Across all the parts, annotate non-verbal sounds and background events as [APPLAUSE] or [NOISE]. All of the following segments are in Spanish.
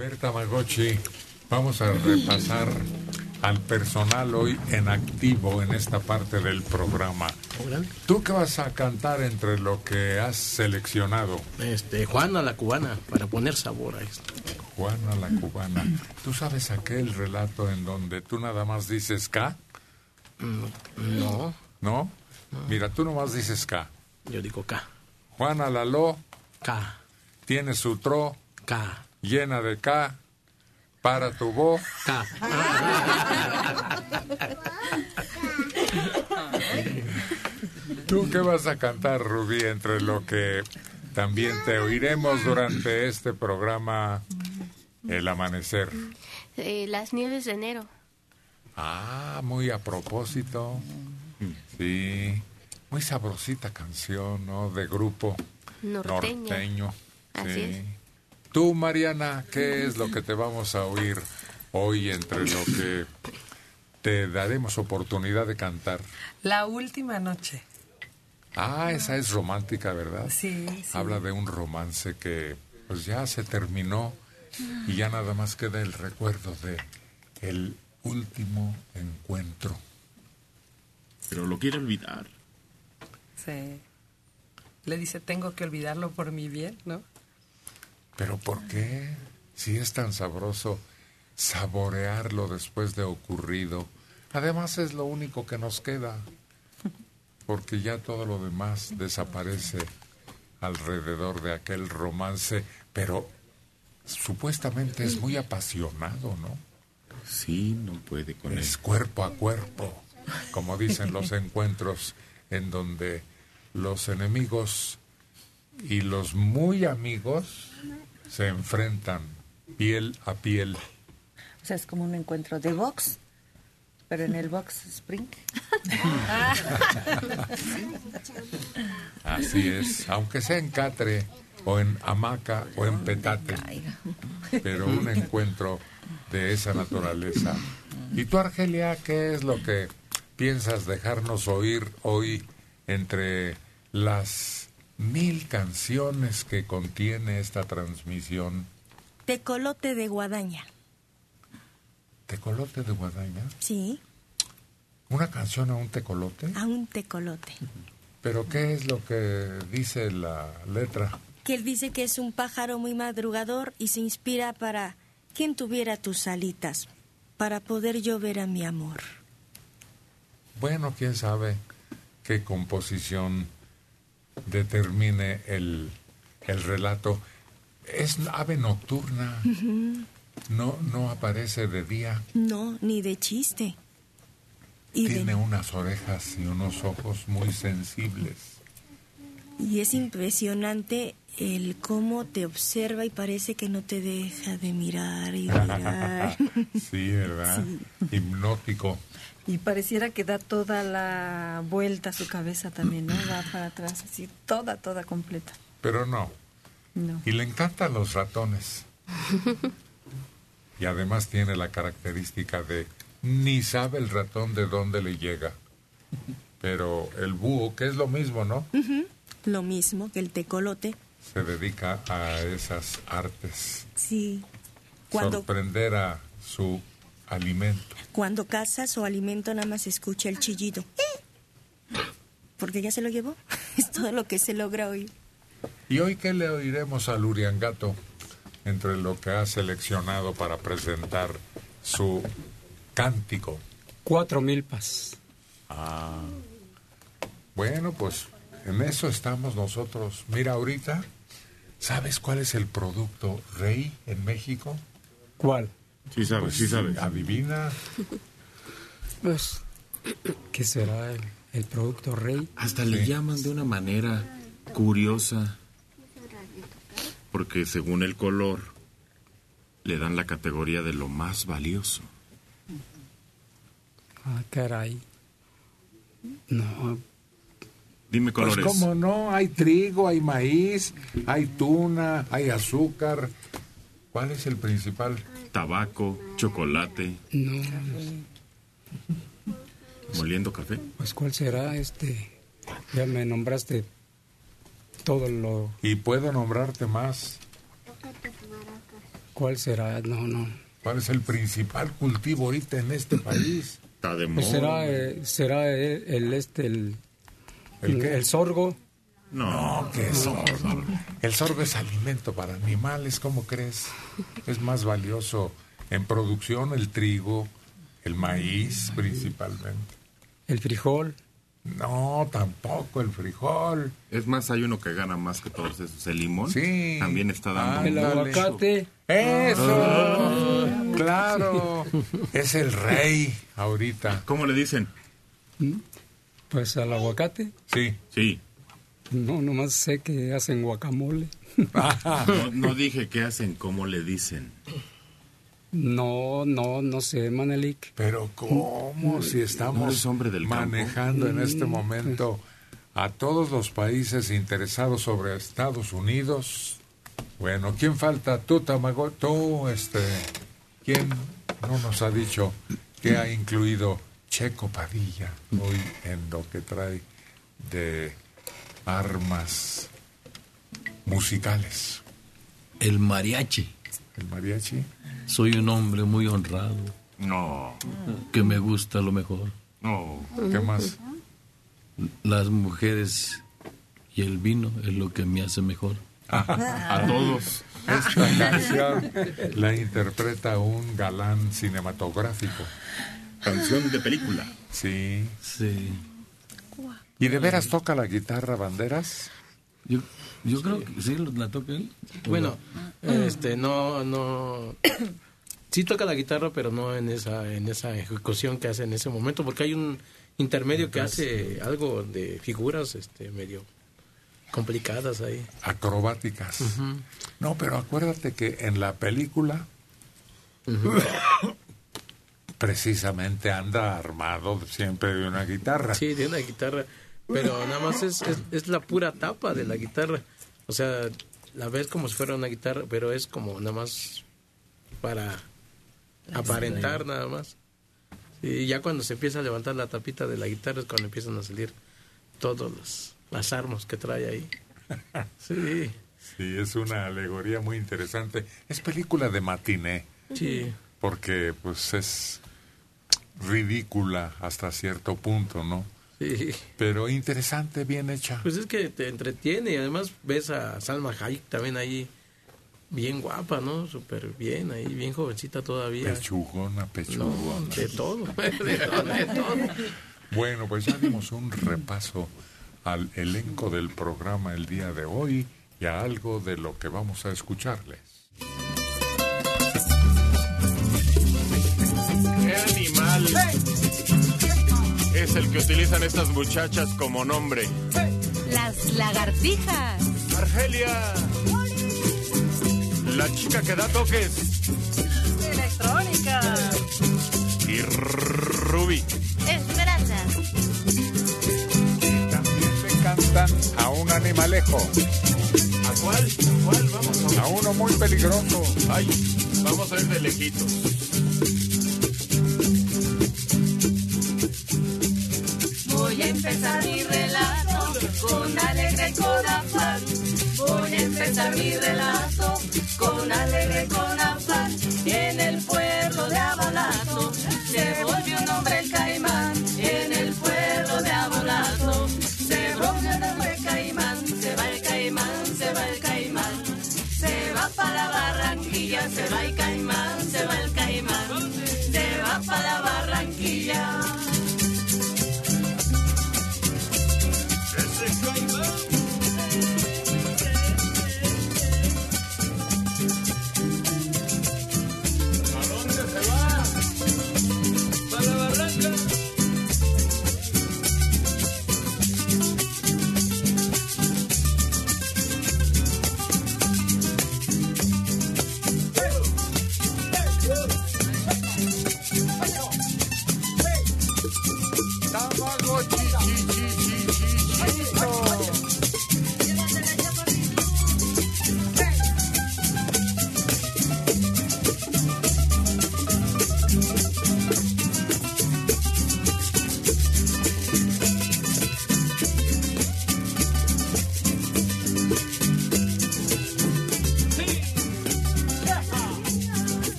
ver, Tamagotchi, vamos a repasar al personal hoy en activo en esta parte del programa. ¿Tú qué vas a cantar entre lo que has seleccionado? Este, Juana la cubana, para poner sabor a esto. Juana la cubana. ¿Tú sabes aquel relato en donde tú nada más dices K? Mm, no. ¿No? Mira, tú nomás dices K. Yo digo K. Juana la lo. K. Tiene su tro. K. Llena de K. Para tu voz. K. ¿Tú qué vas a cantar, Rubí, entre lo que también te oiremos durante este programa El Amanecer? Eh, las nieves de enero. Ah, muy a propósito. Sí, muy sabrosita canción, ¿no? De grupo Norteño. norteño. Así sí. es. Tú, Mariana, ¿qué es lo que te vamos a oír hoy entre lo que te daremos oportunidad de cantar? La última noche. Ah, esa es romántica, ¿verdad? Sí, sí. Habla de un romance que pues ya se terminó y ya nada más queda el recuerdo de el último encuentro. Pero lo quiere olvidar. Sí. Le dice, tengo que olvidarlo por mi bien, ¿no? Pero ¿por qué? Si es tan sabroso saborearlo después de ocurrido. Además es lo único que nos queda, porque ya todo lo demás desaparece alrededor de aquel romance, pero supuestamente es muy apasionado, ¿no? Sí, no puede con él. Es cuerpo a cuerpo, como dicen los [LAUGHS] encuentros en donde los enemigos y los muy amigos se enfrentan piel a piel. O sea, es como un encuentro de box, pero en el box spring. Así es, aunque sea en catre o en hamaca o en petate, pero un encuentro de esa naturaleza. ¿Y tú, Argelia, qué es lo que piensas dejarnos oír hoy entre las mil canciones que contiene esta transmisión? Tecolote de guadaña. ¿Tecolote de guadaña? Sí, ¿Una canción a un tecolote? a un tecolote. ¿Pero qué es lo que dice la letra? Que él dice que es un pájaro muy madrugador y se inspira para quien tuviera tus alitas, para poder yo ver a mi amor. Bueno, quién sabe qué composición determine el, el relato. Es ave nocturna, no, no aparece de día, No, ni de chiste. Y, de- tiene unas orejas y unos ojos muy sensibles. y es impresionante el cómo te observa y parece que no te deja de mirar y mirar. [LAUGHS] sí, ¿verdad? Hipnótico. Y pareciera que da toda la vuelta a su cabeza también, ¿no? Va para atrás, así, toda, toda completa. Pero no. No. Y le encantan los ratones. [LAUGHS] Y además tiene la característica de ni sabe el ratón de dónde le llega. Pero el búho, que es lo mismo, ¿no? Lo mismo que el tecolote. Se dedica a esas artes. Sí. Cuando, Sorprender a su alimento. cuando caza su alimento nada más escucha el chillido. Porque ya se lo llevó. [LAUGHS] Es todo lo que se logra oír. ¿Y hoy qué le oiremos al Uriangato entre lo que ha seleccionado para presentar su cántico? Cuatro milpas. Ah. Bueno, pues en eso estamos nosotros. Mira, ahorita, ¿sabes cuál es el producto rey en México? ¿Cuál? Sí sabes, Pues, sí sabes. Adivina. [LAUGHS] Pues, [CLEARS THROAT] ¿qué será el, el producto rey? Hasta le llaman de una manera curiosa. Porque según el color, le dan la categoría de lo más valioso. Ah, caray. No, Dime Pues colores. cómo no, hay trigo, hay maíz, hay tuna, hay azúcar. ¿Cuál es el principal? Tabaco, chocolate, no. [LAUGHS] moliendo café. Pues, ¿cuál será este? Ya me nombraste todo lo... Y puedo nombrarte más. ¿Cuál será? No, no. ¿Cuál es el principal cultivo ahorita en este país? Está de Pues moda. será, eh, será el, el, este, el, ¿El el, qué? el sorgo. No, No, ¿qué sorgo? El sorgo es alimento para animales, ¿cómo crees? Es más valioso en producción el trigo, el maíz principalmente. El frijol. No, tampoco el frijol. Es más, hay uno que gana más que todos esos. El limón Sí. también está dando. El Ándale. aguacate. Eso, claro, es el rey ahorita. ¿Cómo le dicen? Pues al aguacate. Sí. Sí. No, nomás sé que hacen guacamole. [LAUGHS] No, no dije qué hacen, cómo le dicen. No, no, no sé, Manelik. Pero ¿cómo si ¿No estamos eres hombre del campo? manejando en este momento a todos los países interesados sobre Estados Unidos? Bueno, ¿quién falta? Tú, Tamago, tú, este, ¿quién no nos ha dicho que ha incluido Checo Padilla hoy en lo que trae de armas musicales? El mariachi. El mariachi. Soy un hombre muy honrado, No, que me gusta lo mejor. no. ¿Qué más? Las mujeres y el vino es lo que me hace mejor. [LAUGHS] A todos. Esta canción la interpreta un galán cinematográfico. Canción de película. Sí. Sí. ¿Y de veras toca la guitarra banderas? Yo, yo creo que sí, la toca él. Bueno, este, no, no. [COUGHS] Sí toca la guitarra, pero no en esa, en esa ejecución que hace en ese momento, porque hay un intermedio que hace algo de figuras, este, medio complicadas ahí. Acrobáticas. No, pero acuérdate que en la película [COUGHS] precisamente anda armado siempre de una guitarra. Sí, tiene una guitarra, pero nada más es, es, es la pura tapa de la guitarra. O sea, la ves como si fuera una guitarra, pero es como nada más para aparentar nada más. Y ya cuando se empieza a levantar la tapita de la guitarra es cuando empiezan a salir todas las, las armas que trae ahí. [LAUGHS] Sí, Sí, es una alegoría muy interesante. Es película de matiné, sí. porque pues es ridícula hasta cierto punto, ¿no? Sí. Pero interesante, bien hecha. Pues es que te entretiene y además ves a Salma Hayek también ahí bien guapa, ¿no? Súper bien ahí, bien jovencita todavía. Pechugona, No, pechugona. de todo, [LAUGHS] de todo, de todo. Bueno, pues ya dimos un repaso al elenco del programa el día de hoy y a algo de lo que vamos a escucharles. Es el que utilizan estas muchachas como nombre? Las lagartijas. Argelia. La chica que da toques. Electrónica. Y Ruby. Esperanza. También le cantan a un animalejo, ¿A cuál? ¿A cuál? Vamos a a uno muy peligroso. Ay, vamos a ir de lejitos. Empezar mi relato con alegre afán. Voy a empezar mi relato con alegre con afán. En el pueblo de Abalato se volvió un hombre el caimán. En el pueblo de Abalato se volvió un hombre el caimán. Se va el caimán, se va el caimán. Se va para Barranquilla, se va el caimán, se va el caimán. Se va para Barranquilla.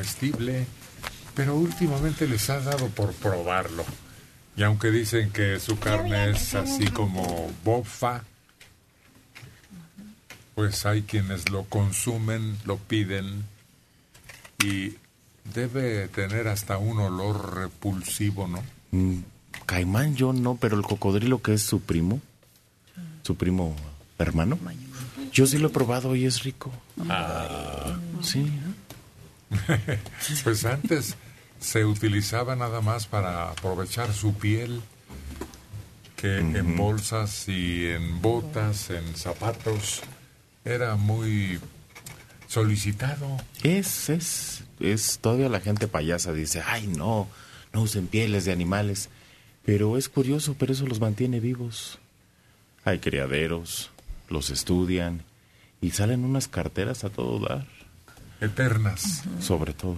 Comestible, pero últimamente les ha dado por probarlo. Y aunque dicen que su carne es así como bofa, pues hay quienes lo consumen, lo piden y debe tener hasta un olor repulsivo, ¿no? Mm, Caimán yo no, pero el cocodrilo que es su primo, su primo hermano, yo sí lo he probado y es rico. Sí. [LAUGHS] pues antes se utilizaba nada más para aprovechar su piel, que en bolsas y en botas, en zapatos, era muy solicitado. Es, es, es, todavía la gente payasa dice, ay no, no usen pieles de animales. Pero es curioso, pero eso los mantiene vivos. Hay criaderos, los estudian y salen unas carteras a todo dar. Eternas. Sobre todo.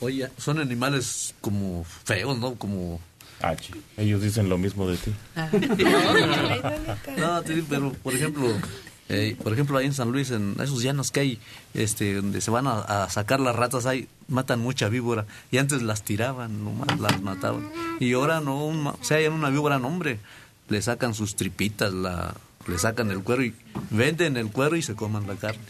Oye, son animales como feos, ¿no? Como... Ah, Ellos dicen lo mismo de ti. no, pero por ejemplo, eh, por ejemplo ahí en San Luis, en esos llanos que hay, este, donde se van a, a sacar las ratas, ahí matan mucha víbora y antes las tiraban, nomás las mataban y ahora no, un- o sea, hay una víbora, no, hombre, le sacan sus tripitas, la, le sacan el cuero y venden el cuero y se coman la carne.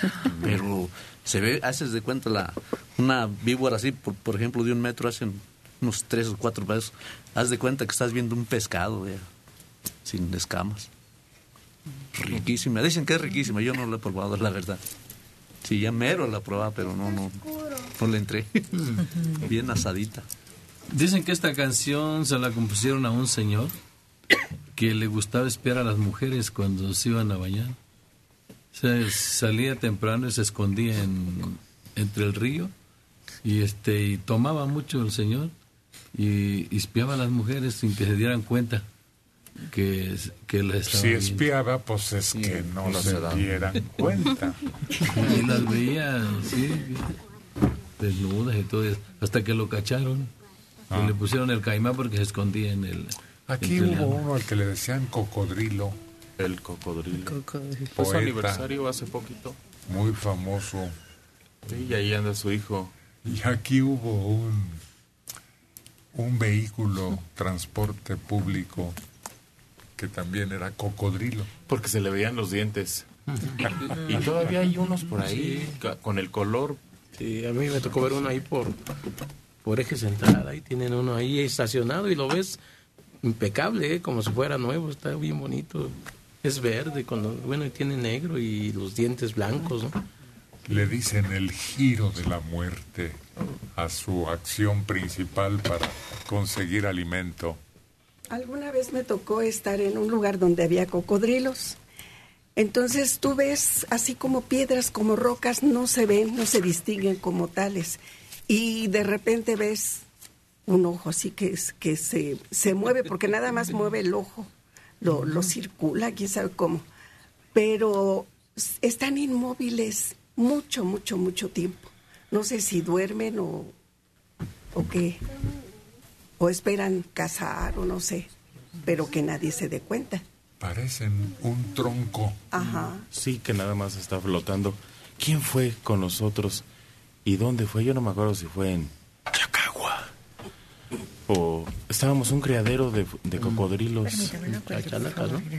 [LAUGHS] Pero se ve, haces de cuenta la una víbora así, por, por ejemplo, de un metro, hacen unos tres o cuatro pesos. Haz de cuenta que estás viendo un pescado, sin escamas. Riquísima. Dicen que es riquísima. Yo no la he probado, la verdad. Sí, ya mero la probaba, pero no, no, no le entré. [LAUGHS] Bien asadita. Dicen que esta canción se la compusieron a un señor que le gustaba espiar a las mujeres cuando se iban a bañar. O sea, salía temprano y se escondía en, entre el río y este y tomaba mucho el señor y, y espiaba a las mujeres sin que se dieran cuenta que, que las estaba Si viendo. espiaba, pues es que no, no se, se dieran cuenta. Y las veía, sí, desnudas y todo eso, hasta que lo cacharon. Ah. Y le pusieron el caimán porque se escondía en el... Aquí hubo uno al que le decían cocodrilo. El cocodrilo. Fue su aniversario hace poquito. Muy famoso. Sí, y ahí anda su hijo. Y aquí hubo un, un vehículo, transporte público, que también era cocodrilo. Porque se le veían los dientes. [LAUGHS] y todavía hay unos por ahí con el color. Sí, a mí me tocó ver uno ahí por, por eje central. Ahí tienen uno ahí estacionado y lo ves impecable, ¿eh? como si fuera nuevo. Está bien bonito. Es verde, con lo- bueno, y tiene negro y los dientes blancos, ¿no? Le dicen el giro de la muerte a su acción principal para conseguir alimento. Alguna vez me tocó estar en un lugar donde había cocodrilos. Entonces tú ves así como piedras, como rocas, no se ven, no se distinguen como tales. Y de repente ves un ojo así que, es, que se, se mueve, porque nada más mueve el ojo, lo, lo circula, quién sabe cómo. Pero están inmóviles mucho, mucho, mucho tiempo. No sé si duermen o, o qué, o esperan cazar o no sé, pero que nadie se dé cuenta. Parecen un tronco. Ajá. Sí, que nada más está flotando. ¿Quién fue con nosotros? ¿Y dónde fue? Yo no me acuerdo si fue en. O estábamos un criadero de, de cocodrilos.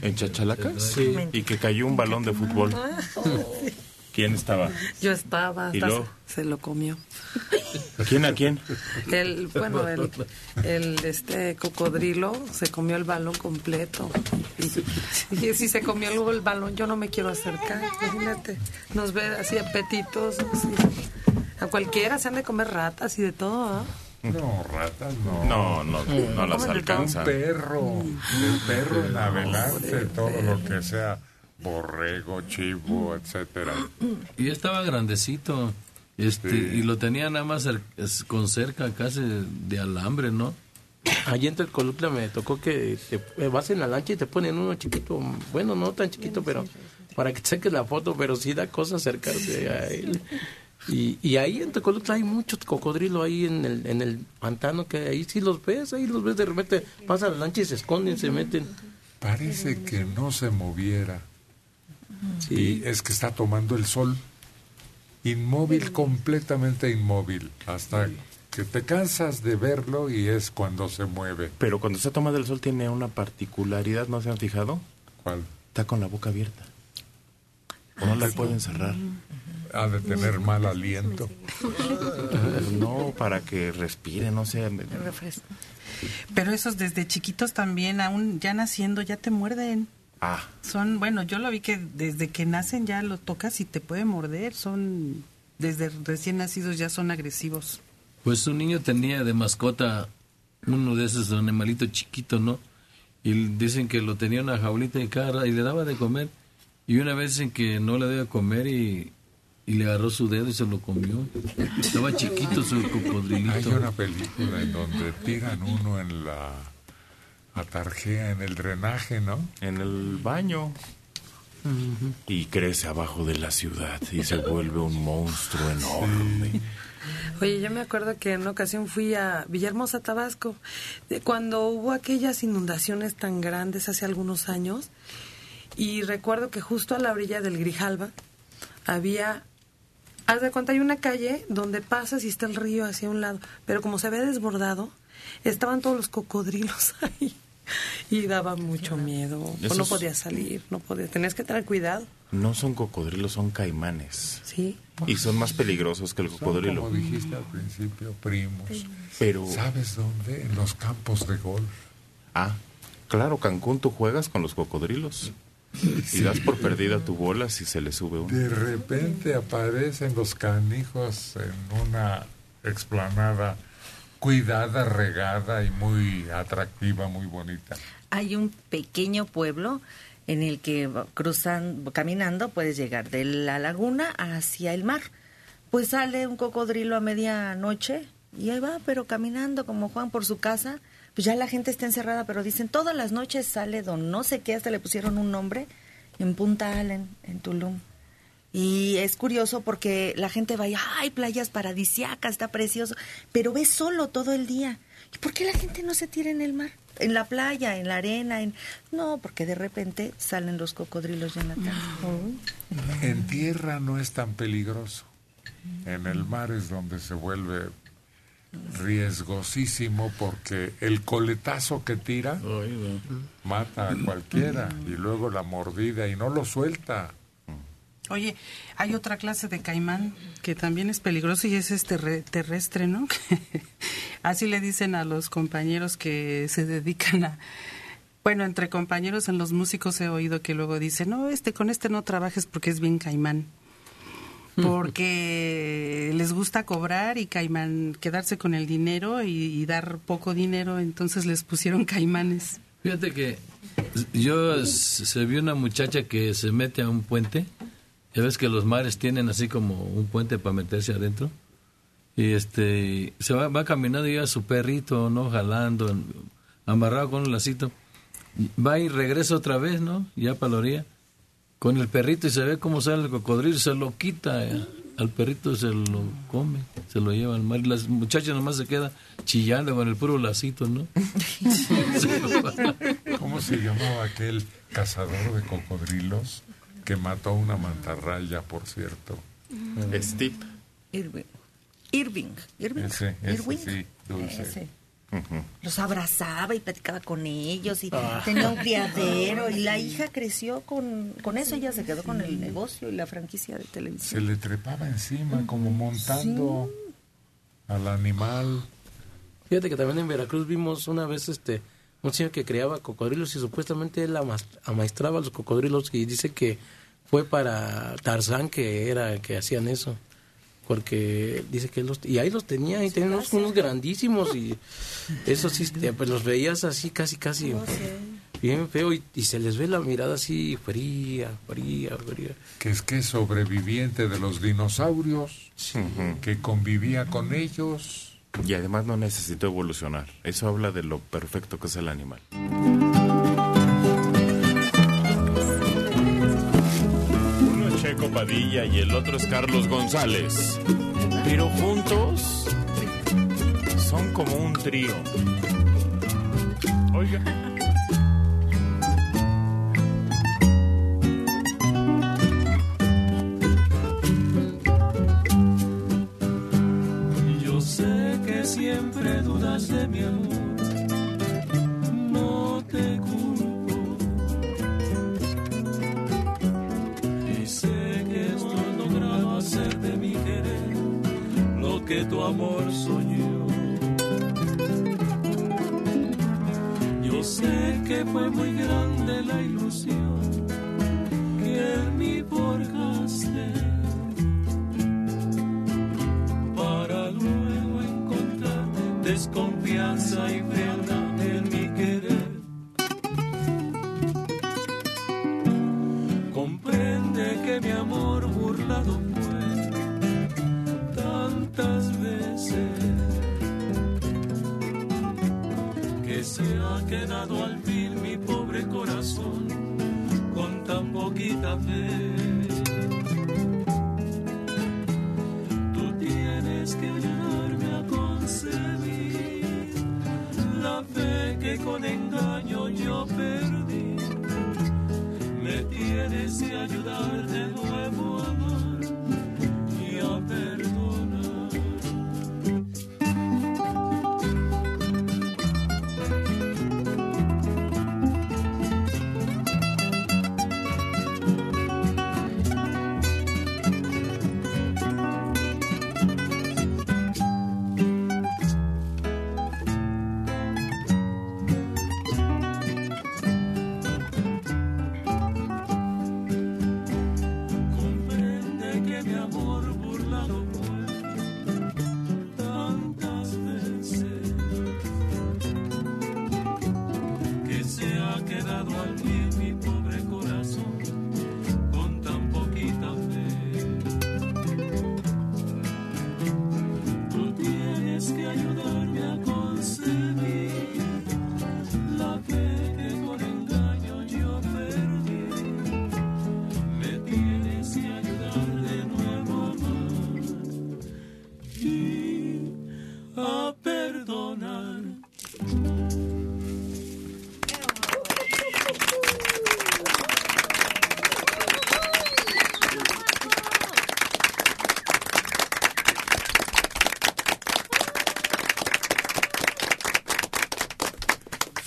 ¿En Chachalacas? Sí. Y que cayó un balón de fútbol. [LAUGHS] ¿Quién estaba? Yo estaba, ¿Y luego? se, lo comió. ¿Quién a quién? El, bueno, el, el este cocodrilo se comió el balón completo. Y, y si se comió luego el balón, yo no me quiero acercar. Imagínate, nos ve así apetitos. así. A cualquiera se han de comer ratas y de todo, ¿ah? No, ratas no. No, no, no las Un alcanza. perro, del perro en adelante, todo lo que sea borrego, chivo, etcétera. Y estaba grandecito. Este, Y lo tenía nada más con cerca casi de alambre, ¿no? Allí en Telcolutla me tocó que te, eh, vas en la lancha y te ponen uno chiquito, bueno, no tan chiquito, pero para que te saques la foto, pero sí da cosa acercarse a él. Y, y ahí en Tecolutla hay muchos cocodrilos ahí en el, en el pantano que ahí sí los ves, ahí los ves de repente, pasa la lancha y se esconden, se meten. Parece que no se moviera. Y es que está tomando el sol. Inmóvil, completamente inmóvil. Hasta que te cansas de verlo y es cuando se mueve. Pero cuando está tomando el sol tiene una particularidad, ¿no se han fijado? ¿Cuál? Está con la boca abierta. No la pueden cerrar. Ha de tener mal aliento. [LAUGHS] No, para que respire, no sé. Pero esos desde chiquitos también, aún ya naciendo, ya te muerden. Ah, Son, bueno, yo lo vi que desde que nacen ya lo tocas y te puede morder. Son, desde recién nacidos ya son agresivos. Pues un niño tenía de mascota uno de esos animalitos chiquitos, ¿no? Y dicen que lo tenía en una jaulita de cara y le daba de comer. Y una vez dicen que no le daba de comer y, y le agarró su dedo y se lo comió. Estaba chiquito su Hay cocodrilito. una película en donde tiran uno en la atarjea, en el drenaje, ¿no? En el baño. Y crece abajo de la ciudad y se vuelve un monstruo enorme. Oye, yo me acuerdo que en una ocasión fui a Villahermosa, Tabasco, de cuando hubo aquellas inundaciones tan grandes hace algunos años, y recuerdo que justo a la orilla del Grijalba había, haz de cuenta, hay una calle donde pasas y está el río hacia un lado, pero como se ve desbordado, estaban todos los cocodrilos [LAUGHS] ahí. Y daba mucho miedo. O no podías salir, no podías. Tenías que tener cuidado. No son cocodrilos, son caimanes. Sí. Y son más peligrosos que el Son, cocodrilo. como dijiste al principio, primos. Pero, ¿Sabes dónde? En los campos de golf. ah, claro, Cancún, tú juegas con los cocodrilos. [LAUGHS] Y das por perdida tu bola si se le sube uno. De repente aparecen los canijos en una explanada cuidada, regada y muy atractiva, muy bonita. Hay un pequeño pueblo en el que va- cruzan, caminando puedes llegar de la laguna hacia el mar. Pues sale un cocodrilo a medianoche y ahí va, pero caminando como Juan por su casa. Pues ya la gente está encerrada, pero dicen todas las noches sale don no sé qué, hasta le pusieron un nombre en Punta Allen, en Tulum. Y es curioso porque la gente va y, ay, playas paradisiacas, está precioso, pero ve solo todo el día. ¿Y por qué la gente no se tira en el mar? En la playa, en la arena, en... No, porque de repente salen los cocodrilos, Jonathan. En tierra no es tan peligroso. En el mar es donde se vuelve riesgosísimo porque el coletazo que tira mata a cualquiera y luego la mordida y no lo suelta. Oye, hay otra clase de caimán que también es peligroso y es este re- terrestre, ¿no? [LAUGHS] Así le dicen a los compañeros que se dedican a... Bueno, entre compañeros en los músicos he oído que luego dicen, no, este con este no trabajes porque es bien caimán. Porque les gusta cobrar y caimán, quedarse con el dinero y, dar poco dinero, entonces les pusieron caimanes. Fíjate que yo se vi una muchacha que se mete a un puente. Ya ves que los mares tienen así como un puente para meterse adentro. Y este se va, caminando y lleva su perrito, ¿no? Jalando, amarrado con un lacito. Va y regresa otra vez, ¿no? Ya para la orilla. Con el perrito y se ve cómo sale el cocodrilo, se lo quita. eh, Al perrito se lo come, se lo lleva al mar. Y las muchachas nomás se queda chillando con el puro lacito, ¿no? [LAUGHS] ¿Cómo se llamaba aquel cazador de cocodrilos que mató a una mantarraya, por cierto? Steve. Irving. Irving. Irving. Ese, ese Irving. sí, dulce. Ese. Los abrazaba y platicaba con ellos y Ah. tenía un criadero [LAUGHS] y la hija creció con, con eso, ella se quedó con el negocio y la franquicia de Se televisión. le trepaba encima como montando al animal. Fíjate que también en Veracruz vimos una vez este un señor que criaba cocodrilos y supuestamente él amas- amaestraba a los cocodrilos y dice que fue para Tarzán que era que hacían eso. Porque dice que los y ahí los tenía y tenían unos, unos grandísimos y eso sí este, pues los veías así casi casi bien feo y, y se les ve la mirada así fría, fría, fría. que es que es sobreviviente de los dinosaurios, que convivía con ellos. Y además no necesitó evolucionar. Eso habla de lo perfecto que es el animal. Padilla y el otro es Carlos González. Pero juntos son como un trío. Oiga. Yo sé que siempre dudas de mi amor, que tu amor soñó. Yo sé que fue muy grande la ilusión que en mí forjaste para luego encontrar desconfianza y frialdad al fin mi pobre corazón con tan poquita fe. Tú tienes que ayudarme a concebir la fe que con engaño yo perdí. Me tienes que ayudar de nuevo a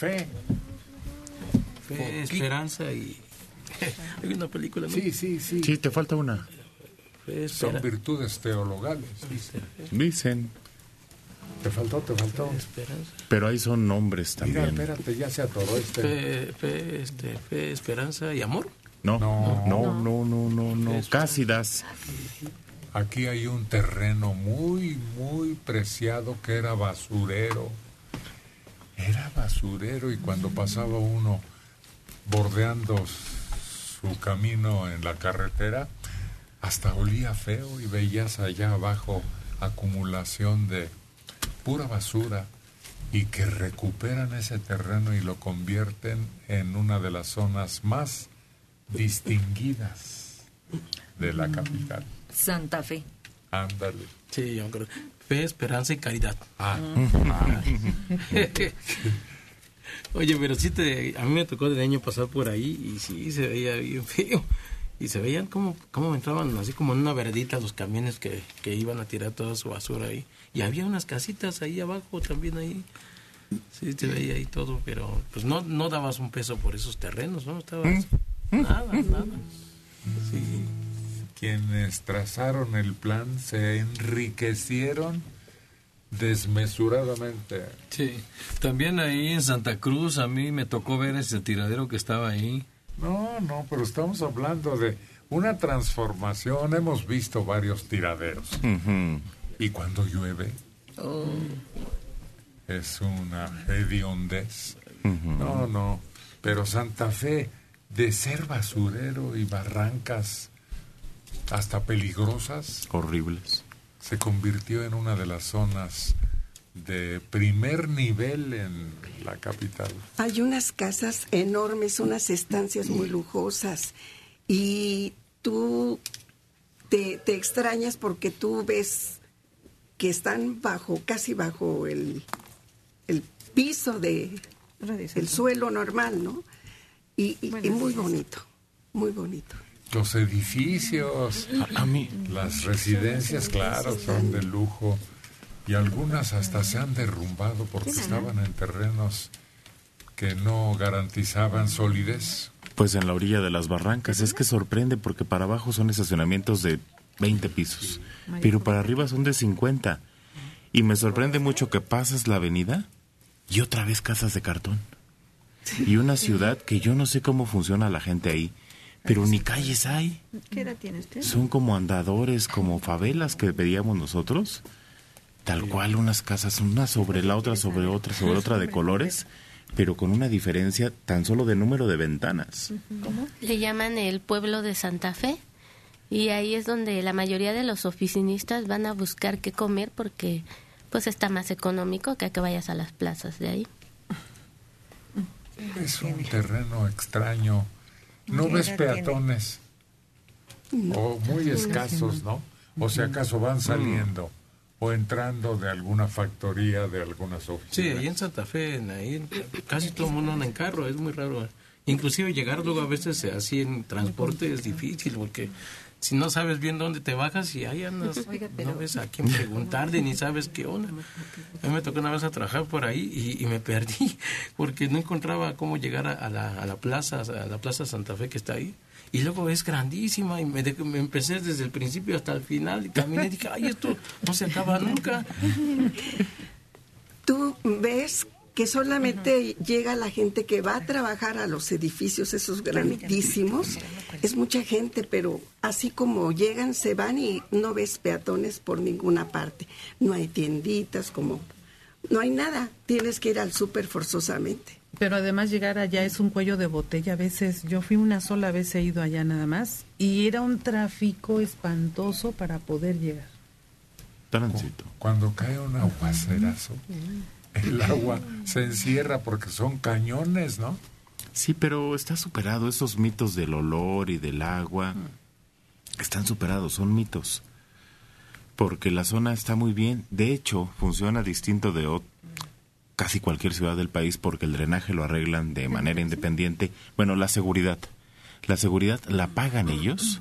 Fe. Fe, esperanza y... [LAUGHS] Hay una película, ¿no? Sí, sí, sí. Sí, te falta una. Fe, Son virtudes teologales. Dicen. Te faltó, te faltó. esperanza. Pero ahí son nombres Mira, también. espérate, ya se atoró este. Fe, fe, este, fe, esperanza y amor. No, No. no, no, no, no, no. Casi das. Aquí hay un terreno muy, muy preciado que era basurero. Basurero y cuando pasaba uno bordeando su camino en la carretera, hasta olía feo y veías allá abajo acumulación de pura basura y que recuperan ese terreno y lo convierten en una de las zonas más distinguidas de la capital. Santa Fe. Ándale. Sí, yo creo. Fe, esperanza y caridad. Ah. [LAUGHS] [LAUGHS] [LAUGHS] Oye, pero sí te, a mí me tocó de año pasar por ahí y sí se veía bien feo. Y se veían como, como entraban así como en una verdita los camiones que, que iban a tirar toda su basura ahí. Y había unas casitas ahí abajo también ahí. Sí, se veía ahí todo, pero pues no, no dabas un peso por esos terrenos, ¿no? Estabas nada, nada. Sí. Quienes trazaron el plan se enriquecieron desmesuradamente. Sí. También ahí en Santa Cruz a mí me tocó ver ese tiradero que estaba ahí. No, no, pero estamos hablando de una transformación. Hemos visto varios tiraderos. Y cuando llueve es una hediondez. No, no. Pero Santa Fe, de ser basurero y barrancas hasta peligrosas, Horribles. Se convirtió en una de las zonas de primer nivel en la capital. Hay unas casas enormes, unas estancias muy lujosas y tú te, te extrañas porque tú ves que están bajo, casi bajo el, el piso de el suelo normal, ¿no? Y, y- y muy bonito, muy bonito. Los edificios, A, a mí, las residencias, claro, son de lujo. Y algunas hasta se han derrumbado porque estaban en terrenos que no garantizaban solidez. pues en la orilla de las barrancas, es que sorprende porque para abajo son estacionamientos de 20 pisos, pero para arriba son de 50. Y me sorprende mucho que pasas la avenida y otra vez casas de cartón. Y una ciudad que yo no sé cómo funciona la gente ahí, pero ni calles hay. ¿Qué edad tiene usted? Son como andadores, como favelas que veíamos nosotros. Tal cual unas casas, una sobre la otra, sobre otra, sobre otra de colores, pero con una diferencia tan solo de número de ventanas. Le llaman el pueblo de Santa Fe y ahí es donde la mayoría de los oficinistas van a buscar qué comer porque pues está más económico que a que vayas a las plazas de ahí. Es un terreno extraño. No ¿Qué ves peatones. O muy escasos, ¿no? O si acaso van saliendo o entrando de alguna factoría, de algunas Sí, oficinas. ahí en Santa Fe, en- ahí casi todo el mundo anda en carro, es muy raro. Inclusive llegar luego a veces así en transporte es difícil porque si no sabes bien dónde te bajas y ahí andas, [LAUGHS] no ves a quién preguntarle ni sabes qué onda. A mí me tocó una vez a trabajar por ahí y, y me perdí [LAUGHS] porque no encontraba cómo llegar a, a la, a la plaza, a la plaza Santa Fe que está ahí. Y luego es grandísima y me, de- me empecé desde el principio hasta el final y caminé y dije, ay, esto no se acaba nunca. [LAUGHS] Tú ves que solamente llega la gente que va a trabajar a los edificios esos grandísimos. Es mucha gente, pero así como llegan, se van y no ves peatones por ninguna parte. No hay tienditas, como no hay nada. Tienes que ir al súper forzosamente. Pero además llegar allá es un cuello de botella. A veces, yo fui una sola vez, he ido allá nada más, y era un tráfico espantoso para poder llegar. Tránsito. Cuando cae un aguacerazo, [LAUGHS] el agua se encierra porque son cañones, ¿no? Sí, pero está superado. Esos mitos del olor y del agua están superados, son mitos. Porque la zona está muy bien. De hecho, funciona distinto de ot- casi cualquier ciudad del país porque el drenaje lo arreglan de manera [LAUGHS] independiente. Bueno, la seguridad. La seguridad la pagan ellos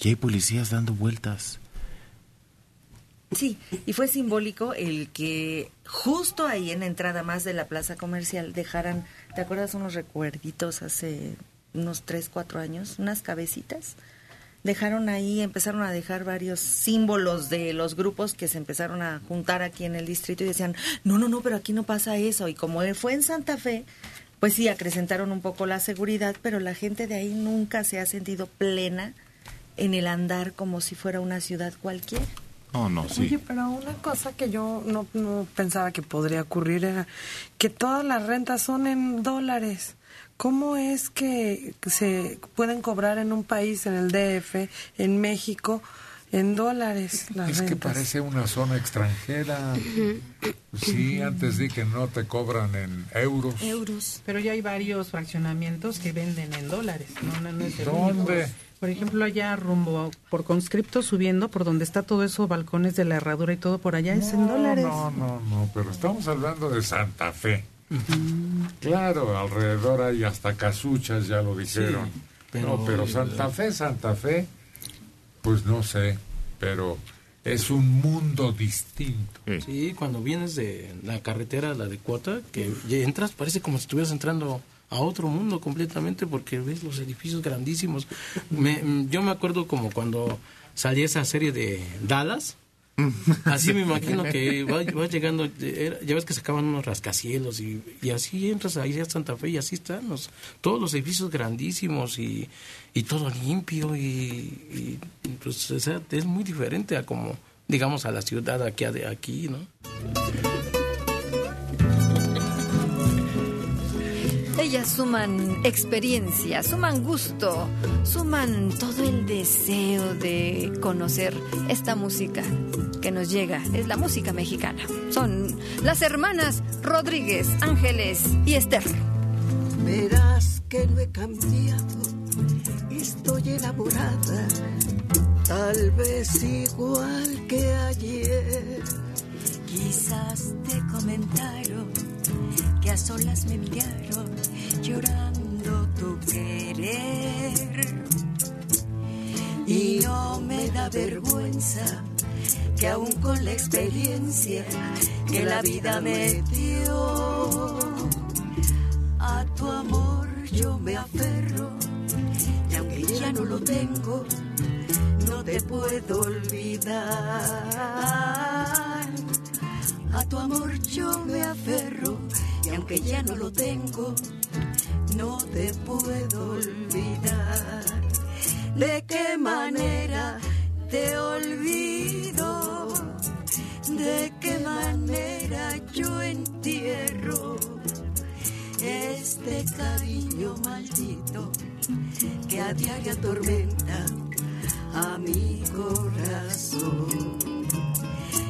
y hay policías dando vueltas. Sí, y fue simbólico el que justo ahí en la entrada más de la plaza comercial dejaran, ¿te acuerdas unos recuerditos hace unos tres, cuatro años? Unas cabecitas. Dejaron ahí, empezaron a dejar varios símbolos de los grupos que se empezaron a juntar aquí en el distrito y decían, no, no, no, pero aquí no pasa eso. Y como fue en Santa Fe, pues sí, acrecentaron un poco la seguridad, pero la gente de ahí nunca se ha sentido plena en el andar como si fuera una ciudad cualquiera. Oh, no, sí. Oye, pero una cosa que yo no, no pensaba que podría ocurrir era que todas las rentas son en dólares. ¿Cómo es que se pueden cobrar en un país, en el DF, en México, en dólares las Es que parece una zona extranjera. Sí, antes di que no te cobran en euros. Euros. Pero ya hay varios fraccionamientos que venden en dólares. No, no, no es el ¿Dónde? único. Por ejemplo, allá rumbo por conscripto subiendo, por donde está todo eso, balcones de la herradura y todo por allá, es en dólares. No, no, no, pero estamos hablando de Santa Fe. Claro, alrededor hay hasta casuchas, ya lo dijeron. pero- no, pero Santa Fe, Santa Fe, pues no sé, pero es un mundo distinto. Sí, cuando vienes de la carretera, la de cuota, que ya entras, parece como si estuvieras entrando a otro mundo completamente porque ves los edificios grandísimos. Me- mm, yo me acuerdo como cuando salía esa serie de Dallas. [LAUGHS] Así me imagino que vas, vas llegando, ya ves que sacaban unos rascacielos y, y así entras ahí a Santa Fe y así están los, todos los edificios grandísimos y, y todo limpio y, pues o sea, es muy diferente a como digamos a la ciudad aquí, aquí, ¿no? Ellas suman experiencia, suman gusto, suman todo el deseo de conocer esta música que nos llega. Es la música mexicana. Son las hermanas Rodríguez, Ángeles y Esther. Verás que no he cambiado, estoy enamorada, tal vez igual que ayer. Quizás te comentaron que a solas me miraron llorando tu querer. Y no me da vergüenza que aún con la experiencia que la vida me dio, a tu amor yo me aferro. Y aunque ya no lo tengo, no te puedo olvidar. A tu amor yo me aferro y aunque ya no lo tengo, no te puedo olvidar. ¿De qué manera te olvido? ¿De qué manera yo entierro este cariño maldito que a diario atormenta a mi corazón?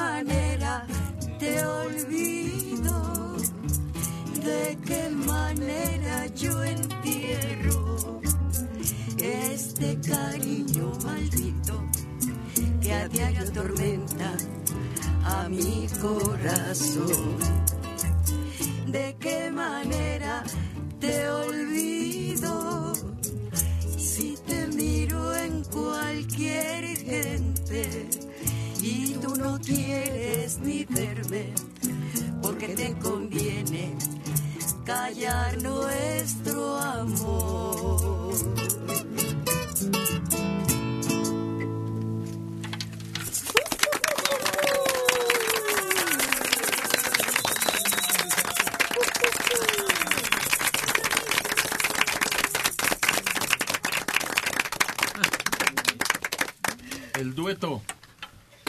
Manera te olvido? ¿De qué manera yo entierro este cariño maldito que a diario atormenta a mi corazón? ¿De qué manera te olvido? Si te miro en cualquier gente y tú no quieres ni verme porque te conviene callar nuestro amor.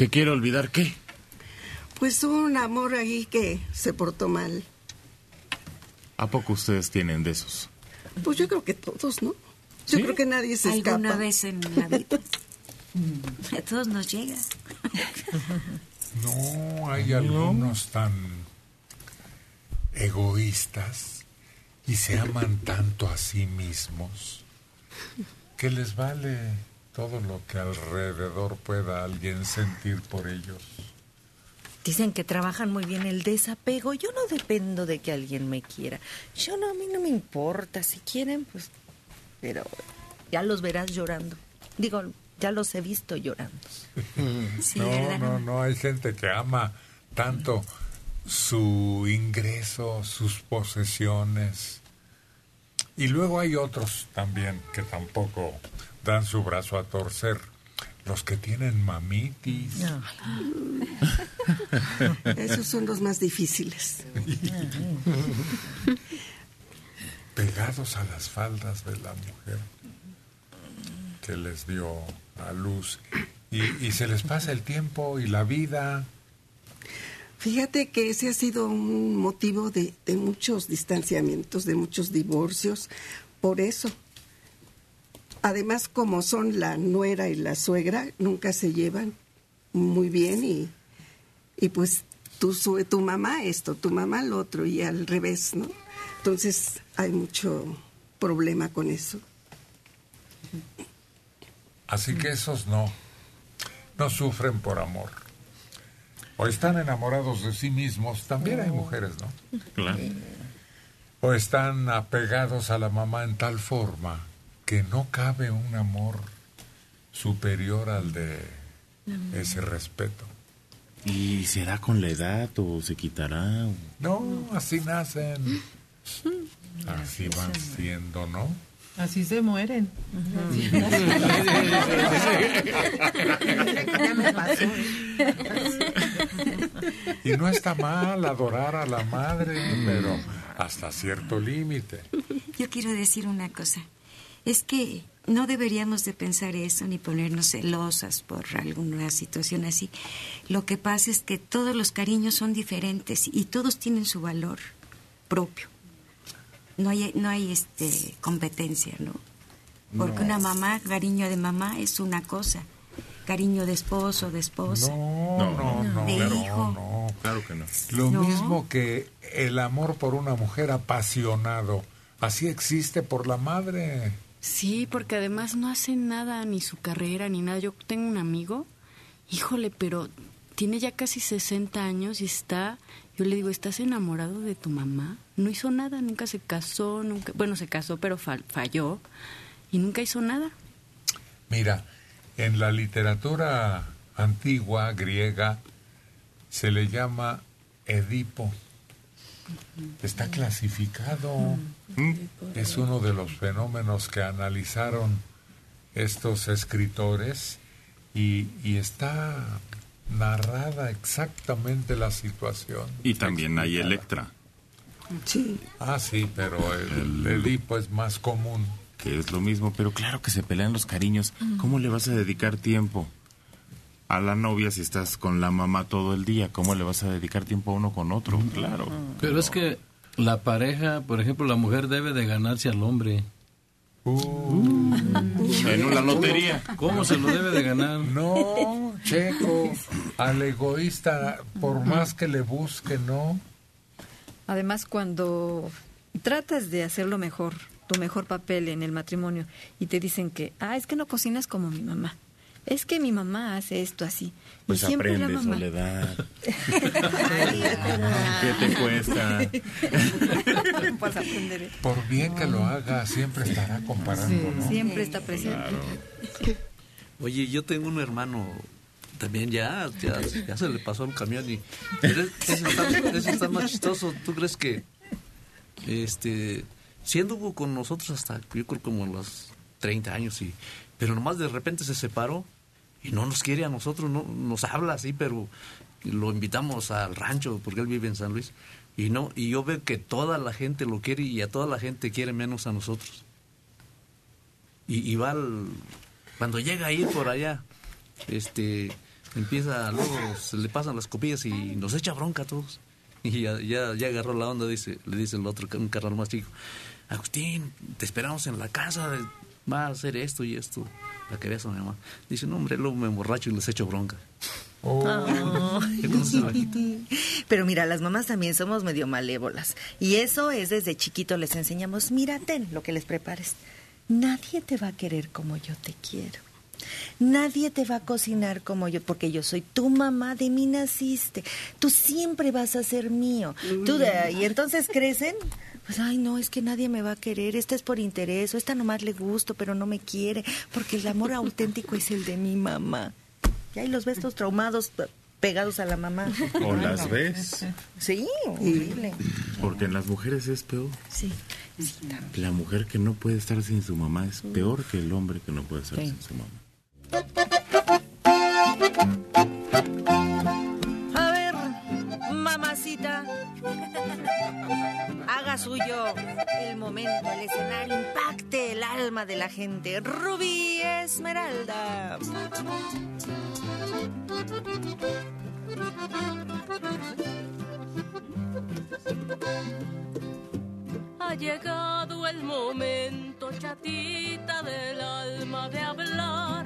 ¿Qué quiero olvidar qué? Pues un amor ahí que se portó mal. ¿A poco ustedes tienen de esos? Pues yo creo que todos, ¿no? Yo ¿Sí? creo que nadie se escapa. Alguna vez en la vida. [LAUGHS] A todos nos llega. No, hay algunos tan egoístas y se aman tanto a sí mismos que les vale todo lo que alrededor pueda alguien sentir por ellos. Dicen que trabajan muy bien el desapego. Yo no dependo de que alguien me quiera. Yo no, a mí no me importa. Si quieren, pues. Pero ya los verás llorando. Digo, ya los he visto llorando. [LAUGHS] Sí, no, ¿verdad? no, no, hay gente que ama tanto su ingreso, sus posesiones. Y luego hay otros también que tampoco dan su brazo a torcer. Los que tienen mamitis. [LAUGHS] Esos son los más difíciles. [LAUGHS] Pegados a las faldas de la mujer que les dio a luz. Y, y se les pasa el tiempo y la vida. Fíjate que ese ha sido un motivo de, de muchos distanciamientos, de muchos divorcios, por eso. Además, como son la nuera y la suegra, nunca se llevan muy bien y, y pues tu, sue- tu mamá esto, tu mamá lo otro y al revés, ¿no? Entonces hay mucho problema con eso. Así que esos no, no sufren por amor. O están enamorados de sí mismos, también hay mujeres, ¿no? Claro. O están apegados a la mamá en tal forma que no cabe un amor superior al de ese respeto. ¿Y será con la edad o se quitará? o- No, así nacen. Así van siendo, ¿no? Así se mueren. Ya me pasó. Y no está mal adorar a la madre, pero hasta cierto límite. Yo quiero decir una cosa. Es que no deberíamos de pensar eso ni ponernos celosas por alguna situación así. Lo que pasa es que todos los cariños son diferentes y todos tienen su valor propio. No hay, no hay este competencia, ¿no? Porque No. una mamá, cariño de mamá es una cosa. Cariño de esposo, de esposa. No, no, no, de claro, hijo. no. Claro que no. Lo No. mismo que el amor por una mujer apasionado, así existe por la madre. Sí, porque además no hace nada, ni su carrera, ni nada. Yo tengo un amigo, híjole, pero tiene ya casi 60 años y está, yo le digo, ¿estás enamorado de tu mamá? No hizo nada, nunca se casó, nunca, bueno, se casó, pero fal- falló y nunca hizo nada. Mira, en la literatura antigua griega se le llama Edipo. Está clasificado. Es uno de los fenómenos que analizaron estos escritores y, y está narrada exactamente la situación. Y también hay. Electra. Sí. Ah, sí, pero el, Edipo es más común. Que es lo mismo, pero claro que se pelean los cariños. ¿Cómo le vas a dedicar tiempo a la novia si estás con la mamá todo el día? ¿Cómo le vas a dedicar tiempo a uno con otro? Claro. Pero es que la pareja, por ejemplo, la mujer debe de ganarse al hombre. En una lotería. ¿Cómo se lo debe de ganar? [LAUGHS] No, Checo, al egoísta, por más que le busque, no. Además, cuando tratas de hacerlo mejor, tu mejor papel en el matrimonio, y te dicen que, ah, es que no cocinas como mi mamá. Es que mi mamá hace esto así. Pues y siempre aprende, la mamá. Soledad. [LAUGHS] ¿Qué te cuesta? [LAUGHS] Pues aprender. ¿eh? Por bien que lo haga, siempre estará comparando, ¿no? Siempre está presente. Oye, yo tengo un hermano también ya, ya, ya se le pasó el camión y pero ese está, ese está más chistoso. ¿Tú crees que este sí anduvo con nosotros hasta yo creo como los 30 años y pero nomás de repente se separó y no nos quiere a nosotros, no nos habla así, pero lo invitamos al rancho porque él vive en San Luis y no y yo veo que toda la gente lo quiere y a toda la gente quiere menos a nosotros. Y, y va al- cuando llega ahí por allá, este empieza luego se le pasan las copillas y nos echa bronca a todos. [LAUGHS] Y ya, ya, ya agarró la onda, dice, le dice el otro, un carnal más chico, Agustín, te esperamos en la casa, va a hacer esto y esto, para que veas a mi mamá. Dice, no, hombre, luego me emborracho y les echo bronca. Pero mira, las mamás también somos medio malévolas. Y eso es desde chiquito les enseñamos, mira, ten lo que les prepares. Nadie te va a querer como yo te quiero. Nadie te va a cocinar como yo, porque yo soy tu mamá, de mí naciste. Tú siempre vas a ser mío. Tú de- y entonces crecen, pues, ay, no, es que nadie me va a querer. Esta es por interés, o esta nomás le gusto, pero no me quiere, porque el amor auténtico es el de mi mamá. Y ahí los ves todos traumados, pe- pegados a la mamá. O las ves. Sí, horrible. Porque en las mujeres es peor. Sí. La mujer que no puede estar sin su mamá es peor que el hombre que no puede estar Sí. sin su mamá. Suyo el momento, el escenario, impacte el alma de la gente. Rubí Esmeralda. Ha llegado el momento, chatita del alma, de hablar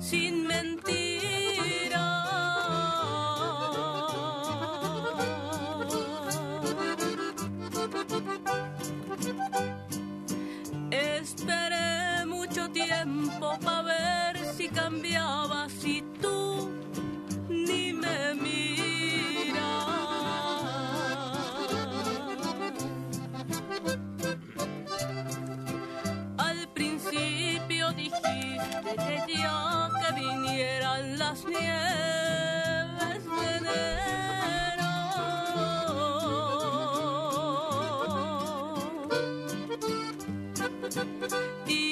sin mentira. Esperé mucho tiempo para ver si cambiabas y tú ni me miras. Al principio dijiste que ya que vinieran las nieves enero.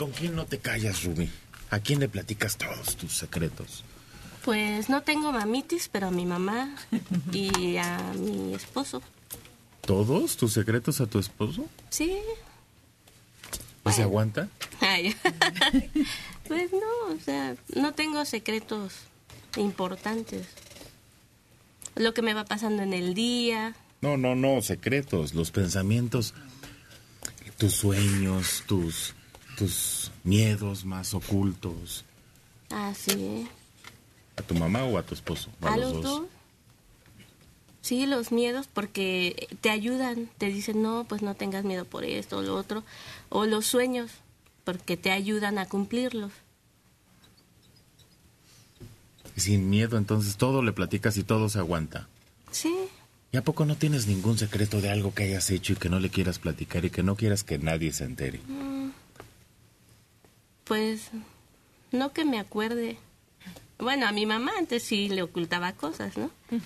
Con quién no te callas, Rubí? ¿A quién le platicas todos tus secretos? Pues no tengo mamitis, pero a mi mamá y a mi esposo. ¿Todos tus secretos a tu esposo? Sí. ¿Y se aguanta? Ay. [LAUGHS] pues no, o sea, no tengo secretos importantes. Lo que me va pasando en el día, No, no, no, secretos, los pensamientos, tus sueños, tus, tus miedos más ocultos. Ah, sí. ¿A tu mamá o a tu esposo? A los dos. Sí, los miedos porque te ayudan, te dicen, no, pues no tengas miedo por esto o lo otro. O los sueños, porque te ayudan a cumplirlos. Sin miedo, entonces todo le platicas y todo se aguanta. Sí. ¿Y a poco no tienes ningún secreto de algo que hayas hecho y que no le quieras platicar y que no quieras que nadie se entere? Mm. Pues no que me acuerde. Bueno, a mi mamá antes sí le ocultaba cosas, ¿no? [LAUGHS]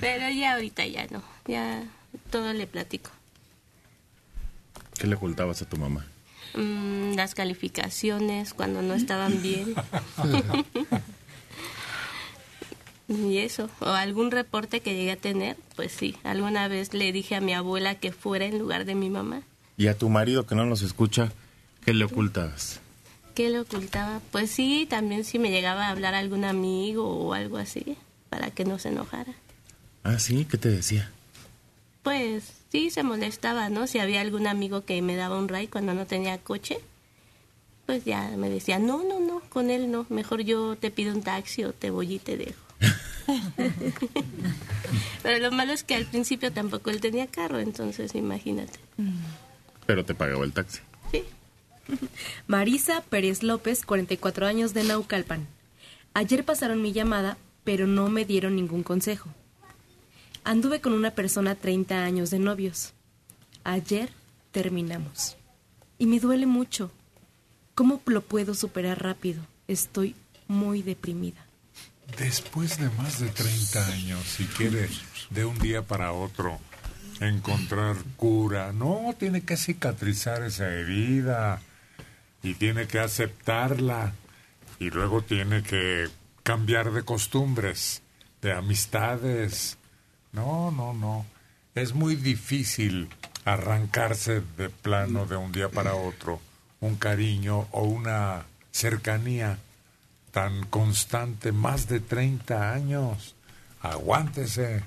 Pero ya ahorita ya no. Ya todo le platico. ¿Qué le ocultabas a tu mamá? Mm, las calificaciones cuando no estaban bien. [LAUGHS] y eso. O algún reporte que llegué a tener, pues sí. Alguna vez le dije a mi abuela que fuera en lugar de mi mamá. ¿Y a tu marido que no nos escucha, qué le ocultabas? ¿Qué le ocultaba? Pues sí, también si me llegaba a hablar algún amigo o algo así, para que no se enojara. Ah, sí, ¿qué te decía? Pues sí, se molestaba, ¿no? Si había algún amigo que me daba un ray cuando no tenía coche, pues ya me decía, no, no, no, con él no, mejor yo te pido un taxi o te voy y te dejo. [LAUGHS] Pero lo malo es que al principio tampoco él tenía carro, entonces imagínate. Pero te pagaba el taxi. Marisa Pérez López, 44 años de Naucalpan. Ayer pasaron mi llamada, pero no me dieron ningún consejo. Anduve con una persona 30 años de novios. Ayer terminamos. Y me duele mucho. ¿Cómo lo puedo superar rápido? Estoy muy deprimida. Después de más de 30 años, si quiere de un día para otro encontrar cura, no, tiene que cicatrizar esa herida y tiene que aceptarla y luego tiene que cambiar de costumbres, de amistades. No, no, no. Es muy difícil arrancarse de plano de un día para otro un cariño o una cercanía tan constante, más de 30 años. Aguántese,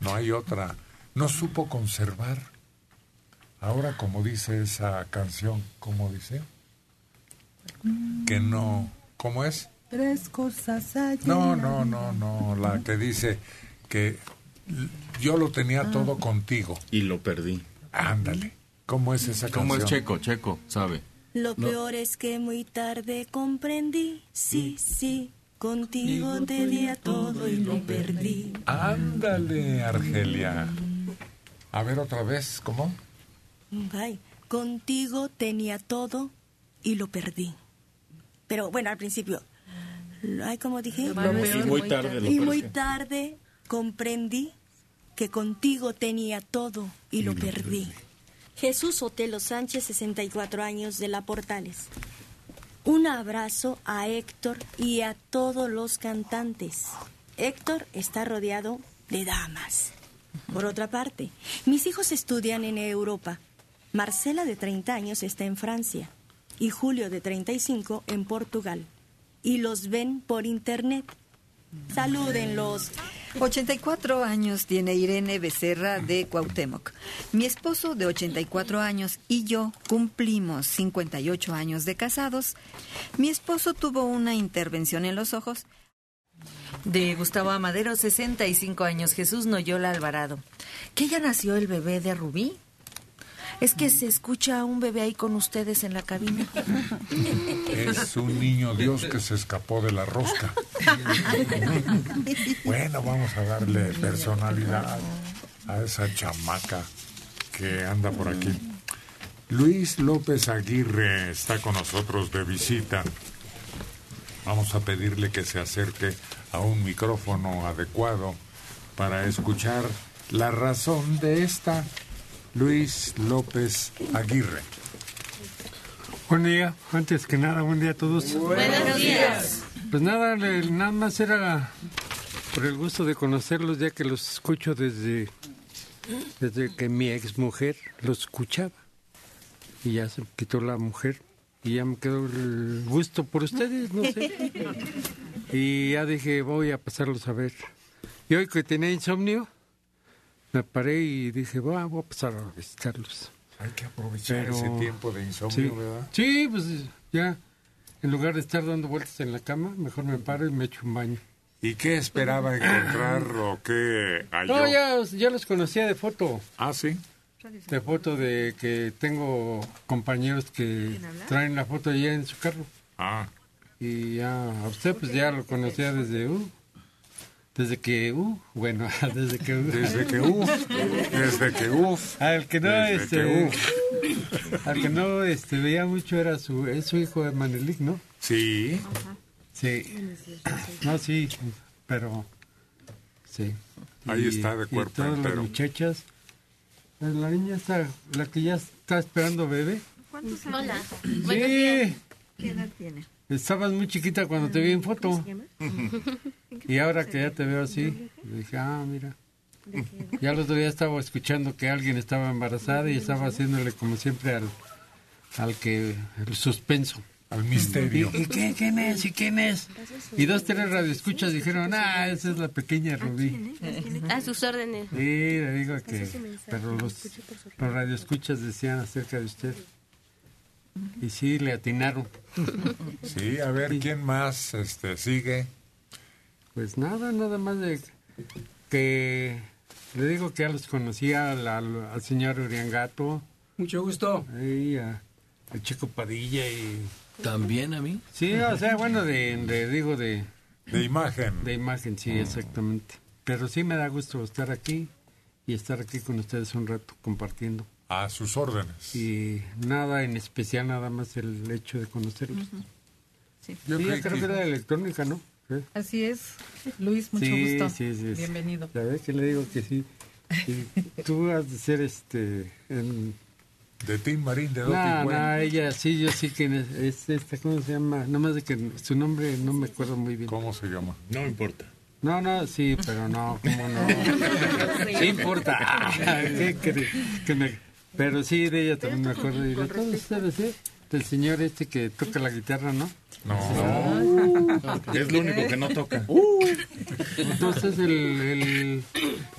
no hay otra. No supo conservar. Ahora, como dice esa canción, ¿cómo dice? Que no. ¿Cómo es? Tres cosas hay. No, no, no, no. La que dice que yo lo tenía todo contigo. Y lo perdí. Ándale. ¿Cómo es esa canción? ¿Cómo es Checo? Checo, sabe. Lo peor es que muy tarde comprendí, sí, sí, contigo tenía todo y lo perdí. Ándale, Argelia. A ver otra vez, ¿cómo? Ay, contigo tenía todo y lo perdí. Pero bueno, al principio, ay, como dije, Lo peor, Y muy tarde lo y muy perdí. tarde comprendí que contigo tenía todo y lo perdí. Jesús Otelo Sánchez, 64 años de La Portales. Un abrazo a Héctor y a todos los cantantes. Héctor está rodeado de damas. Por otra parte, mis hijos estudian en Europa. Marcela, de 30 años, está en Francia y Julio, de 35, en Portugal. Y los ven por internet. Salúdenlos. 84 años tiene Irene Becerra de Cuauhtémoc. Mi esposo de 84 años y yo cumplimos 58 años de casados. Mi esposo tuvo una intervención en los ojos. De Gustavo Amadero, 65 años, Jesús Noyola Alvarado. ¿Que ya nació el bebé de Rubí? Es que se escucha un bebé ahí con ustedes en la cabina. Es un niño Dios que se escapó de la rosca. Bueno, vamos a darle personalidad a esa chamaca que anda por aquí. Luis López Aguirre está con nosotros de visita. Vamos a pedirle que se acerque a un micrófono adecuado para escuchar la razón de esta. Luis López Aguirre. Buen día, antes que nada, buen día a todos. Buenos días. Pues nada, nada más era por el gusto de conocerlos, ya que los escucho desde, desde que mi ex mujer los escuchaba. Y ya se quitó la mujer y ya me quedó el gusto por ustedes, no sé. [LAUGHS] Y ya dije, voy a pasarlos a ver. Y hoy que tenía insomnio, me paré y dije, "Va, voy a pasar a visitarlos. Hay que aprovechar Pero- ese tiempo de insomnio, sí, ¿verdad? Sí, pues ya, en lugar de estar dando vueltas en la cama, mejor me paro y me echo un baño. ¿Y qué esperaba encontrar [CLEARS THROAT] o qué halló? No, ya, ya los conocía de foto. Ah, sí. De foto de que tengo compañeros que traen la foto ya en su carro. Ah. Y ya, a usted pues ya lo conocía desde, uh, desde que, uh, bueno, [LAUGHS] desde que, uh. Desde que, uh, desde que, uf. Al que no, Desde este, que, uh. al que no, este, veía mucho era su, es su hijo de Manelik, ¿no? Sí. Sí. No, sí, pero, sí. Ahí está, de y cuerpo todas entero. las muchachas, pues, la niña está, la que ya está esperando bebé. ¿Cuántos Hola. Sí. ¿Qué edad tiene? Estabas muy chiquita cuando te vi en foto. [LAUGHS] Y ahora que ya te veo así, dije, ah, mira. Ya el otro día estaba escuchando que alguien estaba embarazada y estaba haciéndole como siempre al, al que, el suspenso. Al misterio. ¿Y, y qué, quién es? ¿Y quién es? Y dos, tres radioescuchas dijeron, ah, esa es la pequeña Rubí. A sus órdenes. Sí, le digo que, pero los, los radioescuchas decían acerca de usted. Y sí, le atinaron. [LAUGHS] Sí, a ver, ¿quién más este, sigue? Pues nada, nada más de que le digo que ya los conocía al, al, señor Uriangato. Mucho gusto. Y a, al Chico Padilla y... ¿También a mí? Sí, o sea, bueno, de, de- digo de... De imagen. De imagen, sí, exactamente. Pero sí me da gusto estar aquí y estar aquí con ustedes un rato compartiendo. A sus órdenes. Y nada en especial, nada más el hecho de conocerlos. Sí. Yo Yo creo creo que que- era de electrónica, ¿no? Sí. Así es. Luis, mucho sí, gusto. Sí, sí, sí. Bienvenido. Ya ves que le digo que sí. Y [LAUGHS] tú has de ser este... En... De Tim Marín, de No, Doti no, ella sí, yo sí que es, es esta, ¿cómo se llama? Nada más de que su nombre no me acuerdo muy bien. ¿Cómo se llama? No importa. No, no, sí, pero no, ¿cómo no? [LAUGHS] sí importa. [LAUGHS] ¿Qué crees? Que me- Pero sí, de ella también me acuerdo. Y de todos ustedes, ¿eh? Del señor este que toca la guitarra, ¿no? No. Es lo único que no toca. [LAUGHS] Entonces el, el,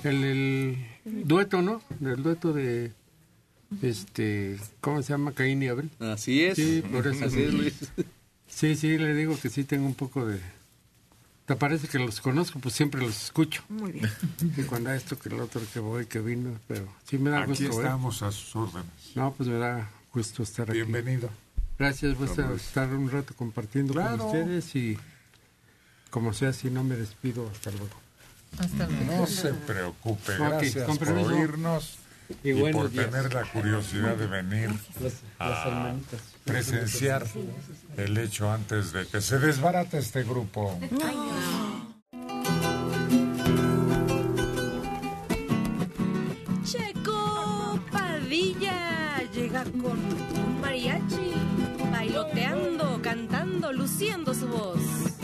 el, el dueto, ¿no? El dueto de, este, ¿cómo se llama? Caín y Abel. Así es. Sí, por eso. Así es, Luis. Sí, sí, le digo que sí tengo un poco de... Te parece que los conozco, pues siempre los escucho. Muy bien. Y cuando hay esto, que el otro, que voy, que vino, pero sí me da Aquí gusto. ¿eh? estamos a sus órdenes. No, pues me da gusto estar aquí. Bienvenido. Gracias, voy a Vamos. estar un rato compartiendo Claro. con ustedes y como sea, si no me despido, hasta luego. Hasta luego. No se preocupe. Gracias con por oírnos Y por días. tener la curiosidad de venir Las- las a hermanitas. Presenciar el hecho antes de que se desbarate este grupo. Checo Padilla llega con un mariachi, bailoteando, cantando, luciendo su voz.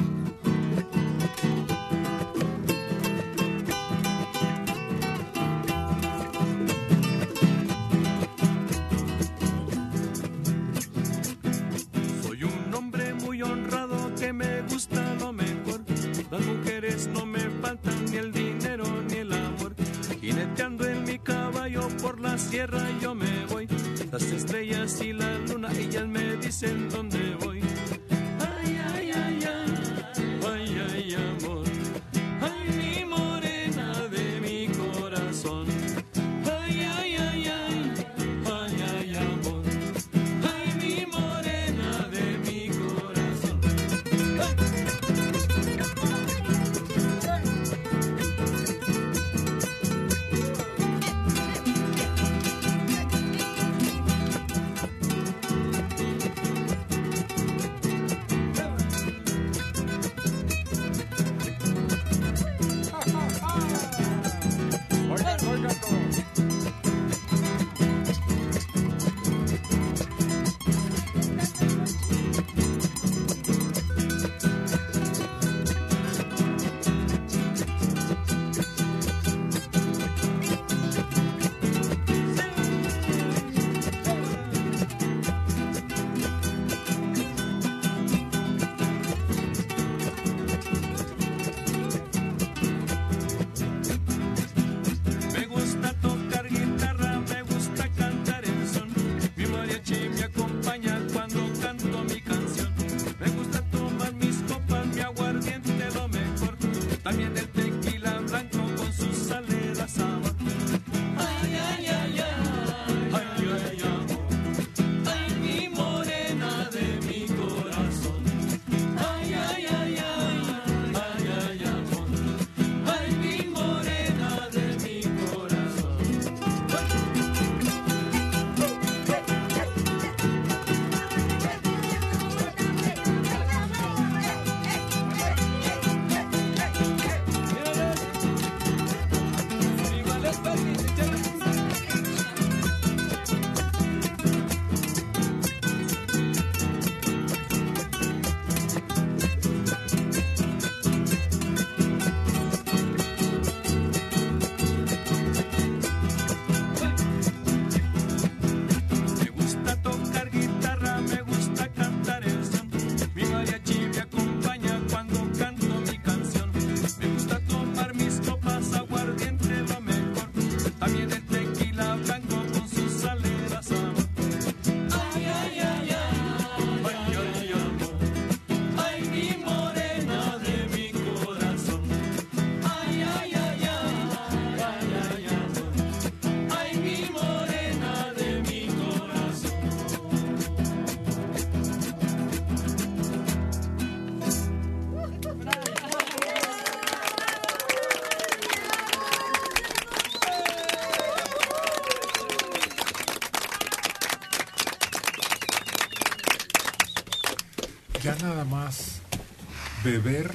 Beber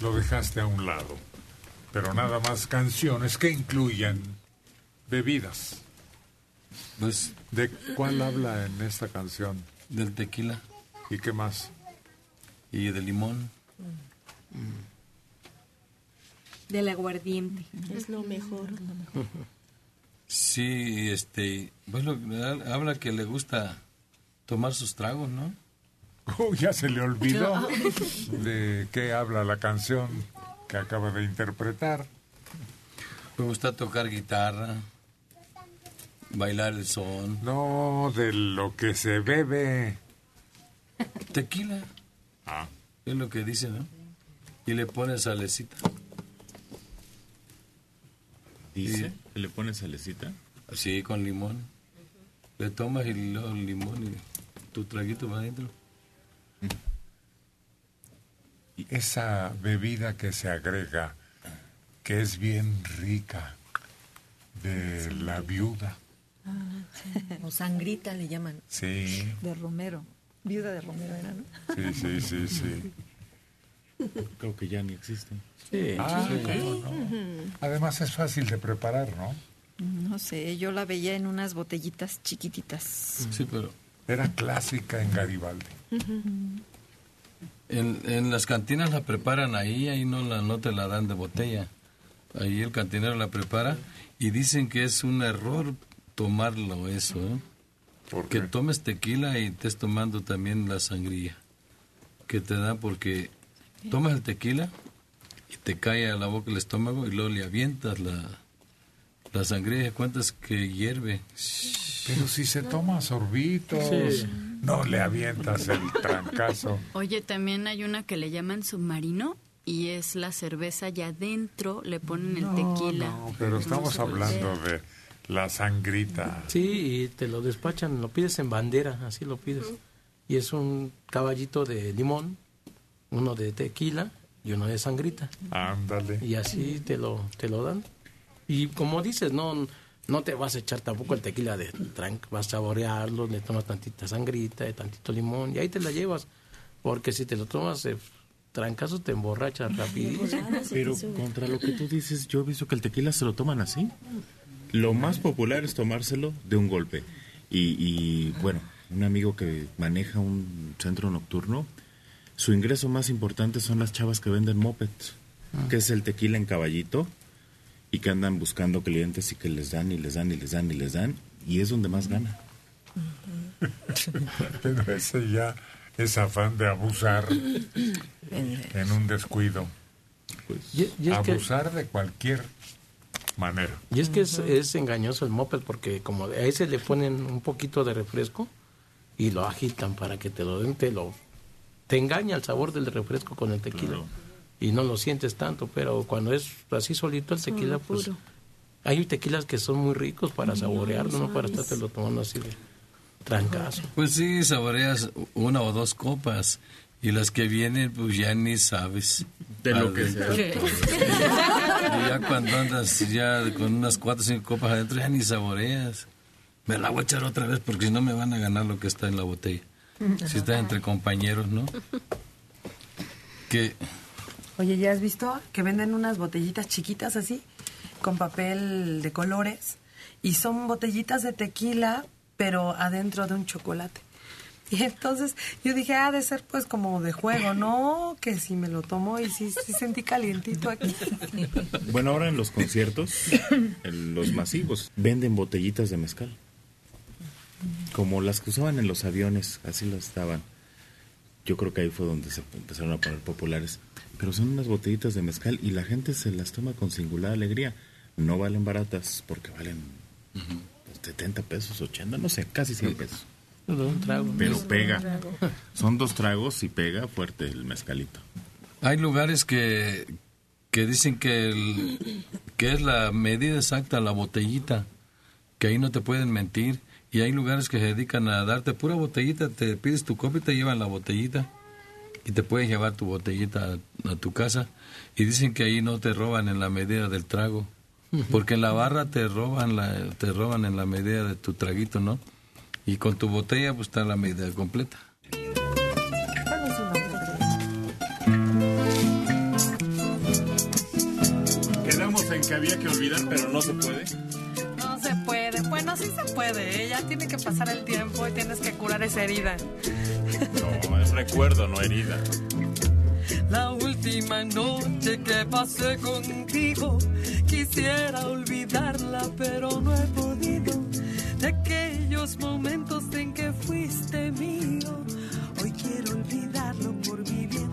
lo dejaste a un lado, pero nada más canciones que incluyan bebidas. Pues, ¿De cuál habla en esta canción? Del tequila. ¿Y qué más? Y de limón. Del aguardiente. Es lo mejor. Sí, este, pues lo, habla que le gusta tomar sus tragos, ¿no? [LAUGHS] Oh, ya se le olvidó de qué habla la canción que acaba de interpretar. Me gusta tocar guitarra, bailar el son. No, de lo que se bebe. Tequila. Ah. Es lo que dice, ¿no? Y le pone salecita. ¿Dice? que ¿Le pones salecita? Sí, con limón. Le tomas y luego el limón y tu traguito va adentro. Y esa bebida que se agrega, que es bien rica, de la viuda. O sangrita le llaman. Sí, De Romero. Viuda de Romero era, ¿no? sí, sí, sí, sí. Creo que ya ni existe. Ah, Sí. ¿cómo no? Además es fácil de preparar, ¿no? No sé, yo la veía en unas botellitas chiquititas. Sí, pero... Era clásica en Garibaldi. En, en las cantinas la preparan ahí, ahí no, la, no te la dan de botella. Ahí el cantinero la prepara y dicen que es un error tomarlo eso, ¿eh? Que tomes tequila y estés tomando también la sangría que te da porque tomas el tequila y te cae a la boca el estómago y luego le avientas la, la sangría y cuentas que hierve. Pero si se toma sorbitos, Sí. No le avientas el trancazo. Oye, también hay una que le llaman submarino y es la cerveza y adentro le ponen el tequila. No, pero estamos hablando de la sangrita. Sí, y te lo despachan, lo pides en bandera, así lo pides. Y es un caballito de limón, uno de tequila y uno de sangrita. Ándale. Y así te lo, te lo dan. Y como dices, no, no te vas a echar tampoco el tequila de trank, vas a saborearlo, le tomas tantita sangrita, de tantito limón, y ahí te la llevas. Porque si te lo tomas de trancazo, te emborrachas rapidísimo. Pero contra lo que tú dices, yo he visto que el tequila se lo toman así. Lo más popular es tomárselo de un golpe. Y, y, bueno, un amigo que maneja un centro nocturno, su ingreso más importante son las chavas que venden mopeds, que es el tequila en caballito y que andan buscando clientes y que les dan y les dan y les dan y les dan y es donde más gana. [LAUGHS] Pero ese ya es afán de abusar en un descuido. Y, y es que- abusar de cualquier manera. Y es que es, es engañoso el moped porque como a ese le ponen un poquito de refresco y lo agitan para que te lo den, te lo te engaña el sabor del refresco con el tequila y no lo sientes tanto, pero cuando es así solito el tequila, pues hay tequilas que son muy ricos para saborearlo, no para estártelo tomando así de trancazo. Pues sí, saboreas una o dos copas y las que vienen pues ya ni sabes. De lo que sea. Y ya cuando andas ya con unas cuatro o cinco copas adentro ya ni saboreas. Me la voy a echar otra vez porque si no me van a ganar lo que está en la botella. Si está entre compañeros, ¿no? [LAUGHS] Que Oye, ¿ya has visto que venden unas botellitas chiquitas así, con papel de colores? Y son botellitas de tequila, pero adentro de un chocolate. [LAUGHS] Y entonces yo dije, ah, de ser pues como de juego, ¿no? Que si me lo tomo y sí, sí sentí calientito aquí. [LAUGHS] Bueno, ahora en los conciertos, en los masivos, venden botellitas de mezcal. Como las que usaban en los aviones, así las estaban. Yo creo que ahí fue donde se empezaron a poner populares. Pero son unas botellitas de mezcal y la gente se las toma con singular alegría. No valen baratas porque valen 70 pesos, 80, no sé, casi 100 pesos. Un trago. Pero pega. [LAUGHS] Son dos tragos y pega fuerte el mezcalito. hay lugares que, que dicen que, el- que es la medida exacta, la botellita, que ahí no te pueden mentir. Y hay lugares que se dedican a darte pura botellita, te pides tu copa y te llevan la botellita y te puedes llevar tu botellita a, tu casa y dicen que ahí no te roban en la medida del trago, porque en la barra te roban la, te roban en la medida de tu traguito, ¿no? Y con tu botella pues está la medida completa. Quedamos en que había que olvidar, pero no se puede. No se puede. Bueno, sí se puede. ¿eh? Ella tiene que pasar el tiempo y tienes que curar esa herida. No, es recuerdo, no herida. La última noche que pasé contigo, quisiera olvidarla, pero no he podido. De aquellos momentos en que fuiste mío, hoy quiero olvidarlo por mi bien.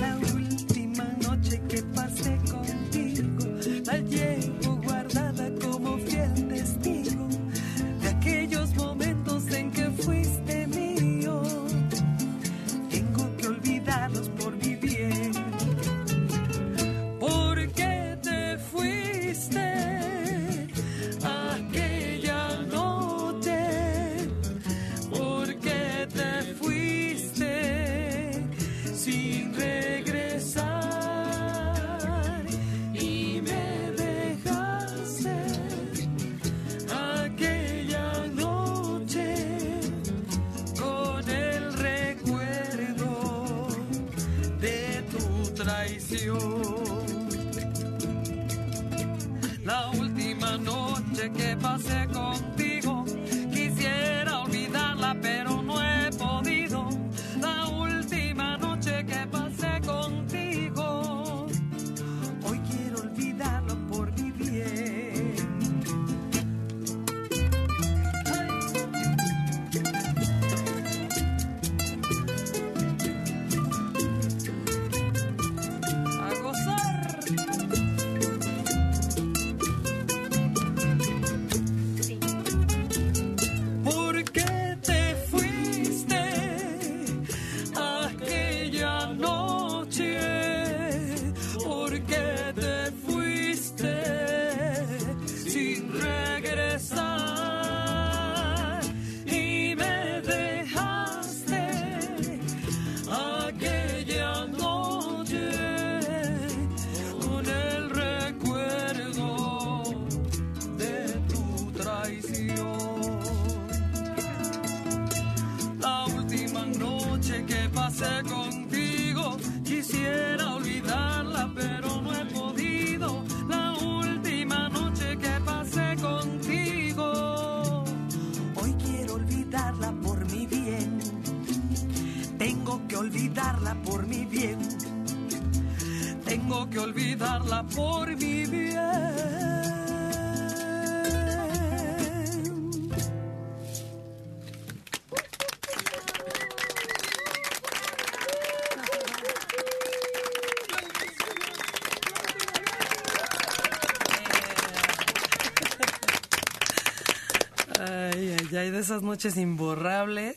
La última noche que pasé contigo, la llevo que olvidarla por mi bien. Ay, ay, ay, de esas noches imborrables.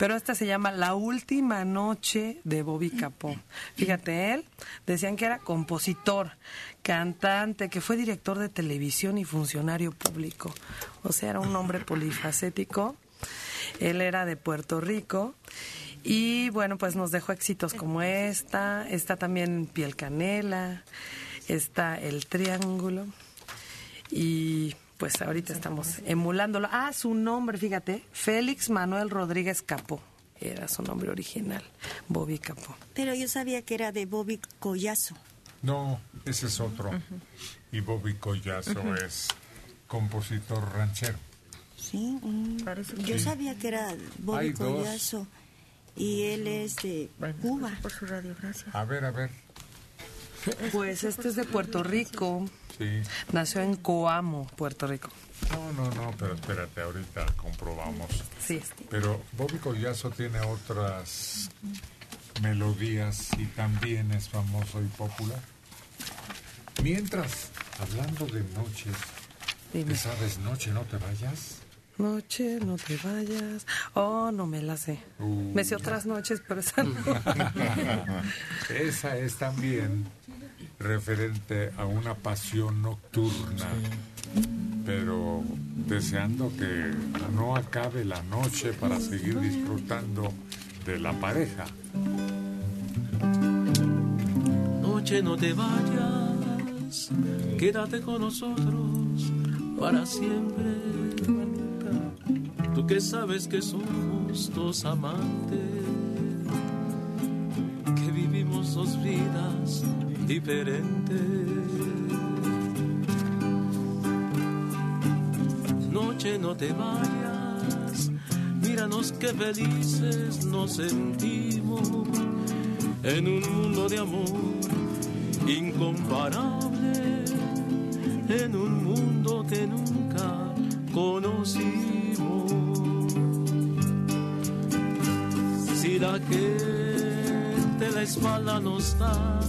Pero esta se llama La Última Noche de Bobby Capó. Fíjate, él decían que era compositor, cantante, que fue director de televisión y funcionario público. O sea, era un hombre polifacético. Él era de Puerto Rico. Y bueno, pues nos dejó éxitos como esta. Está también Piel Canela. Está El Triángulo. Y pues ahorita estamos emulándolo. Ah, su nombre, fíjate, Félix Manuel Rodríguez Capó. Era su nombre original, Bobby Capó. Pero yo sabía que era de Bobby Collazo. No, ese es otro. Y Bobby Collazo es compositor ranchero. Sí, mm, yo Sí. sabía que era Bobby Hay dos. Collazo. Y él es de Cuba. Por su radio, gracias. A ver, a ver. Pues este es de Puerto Rico. Sí. Nació en Coamo, Puerto Rico. No, no, no, pero espérate, ahorita comprobamos. Sí. Pero Bobby Collazo tiene otras melodías y también es famoso y popular. Mientras, hablando de noches, Dime. ¿te sabes Noche no te vayas? Noche, no te vayas. Oh, no me la sé. Uh. Me sé otras noches, pero esa no. [LAUGHS] Esa es también referente a una pasión nocturna, pero deseando que no acabe la noche para seguir disfrutando de la pareja. Noche no te vayas, quédate con nosotros para siempre. Tú que sabes que somos dos amantes, que vivimos dos vidas diferente. Noche no te vayas, míranos qué felices nos sentimos en un mundo de amor incomparable, en un mundo que nunca conocimos. Si la gente la espalda nos da,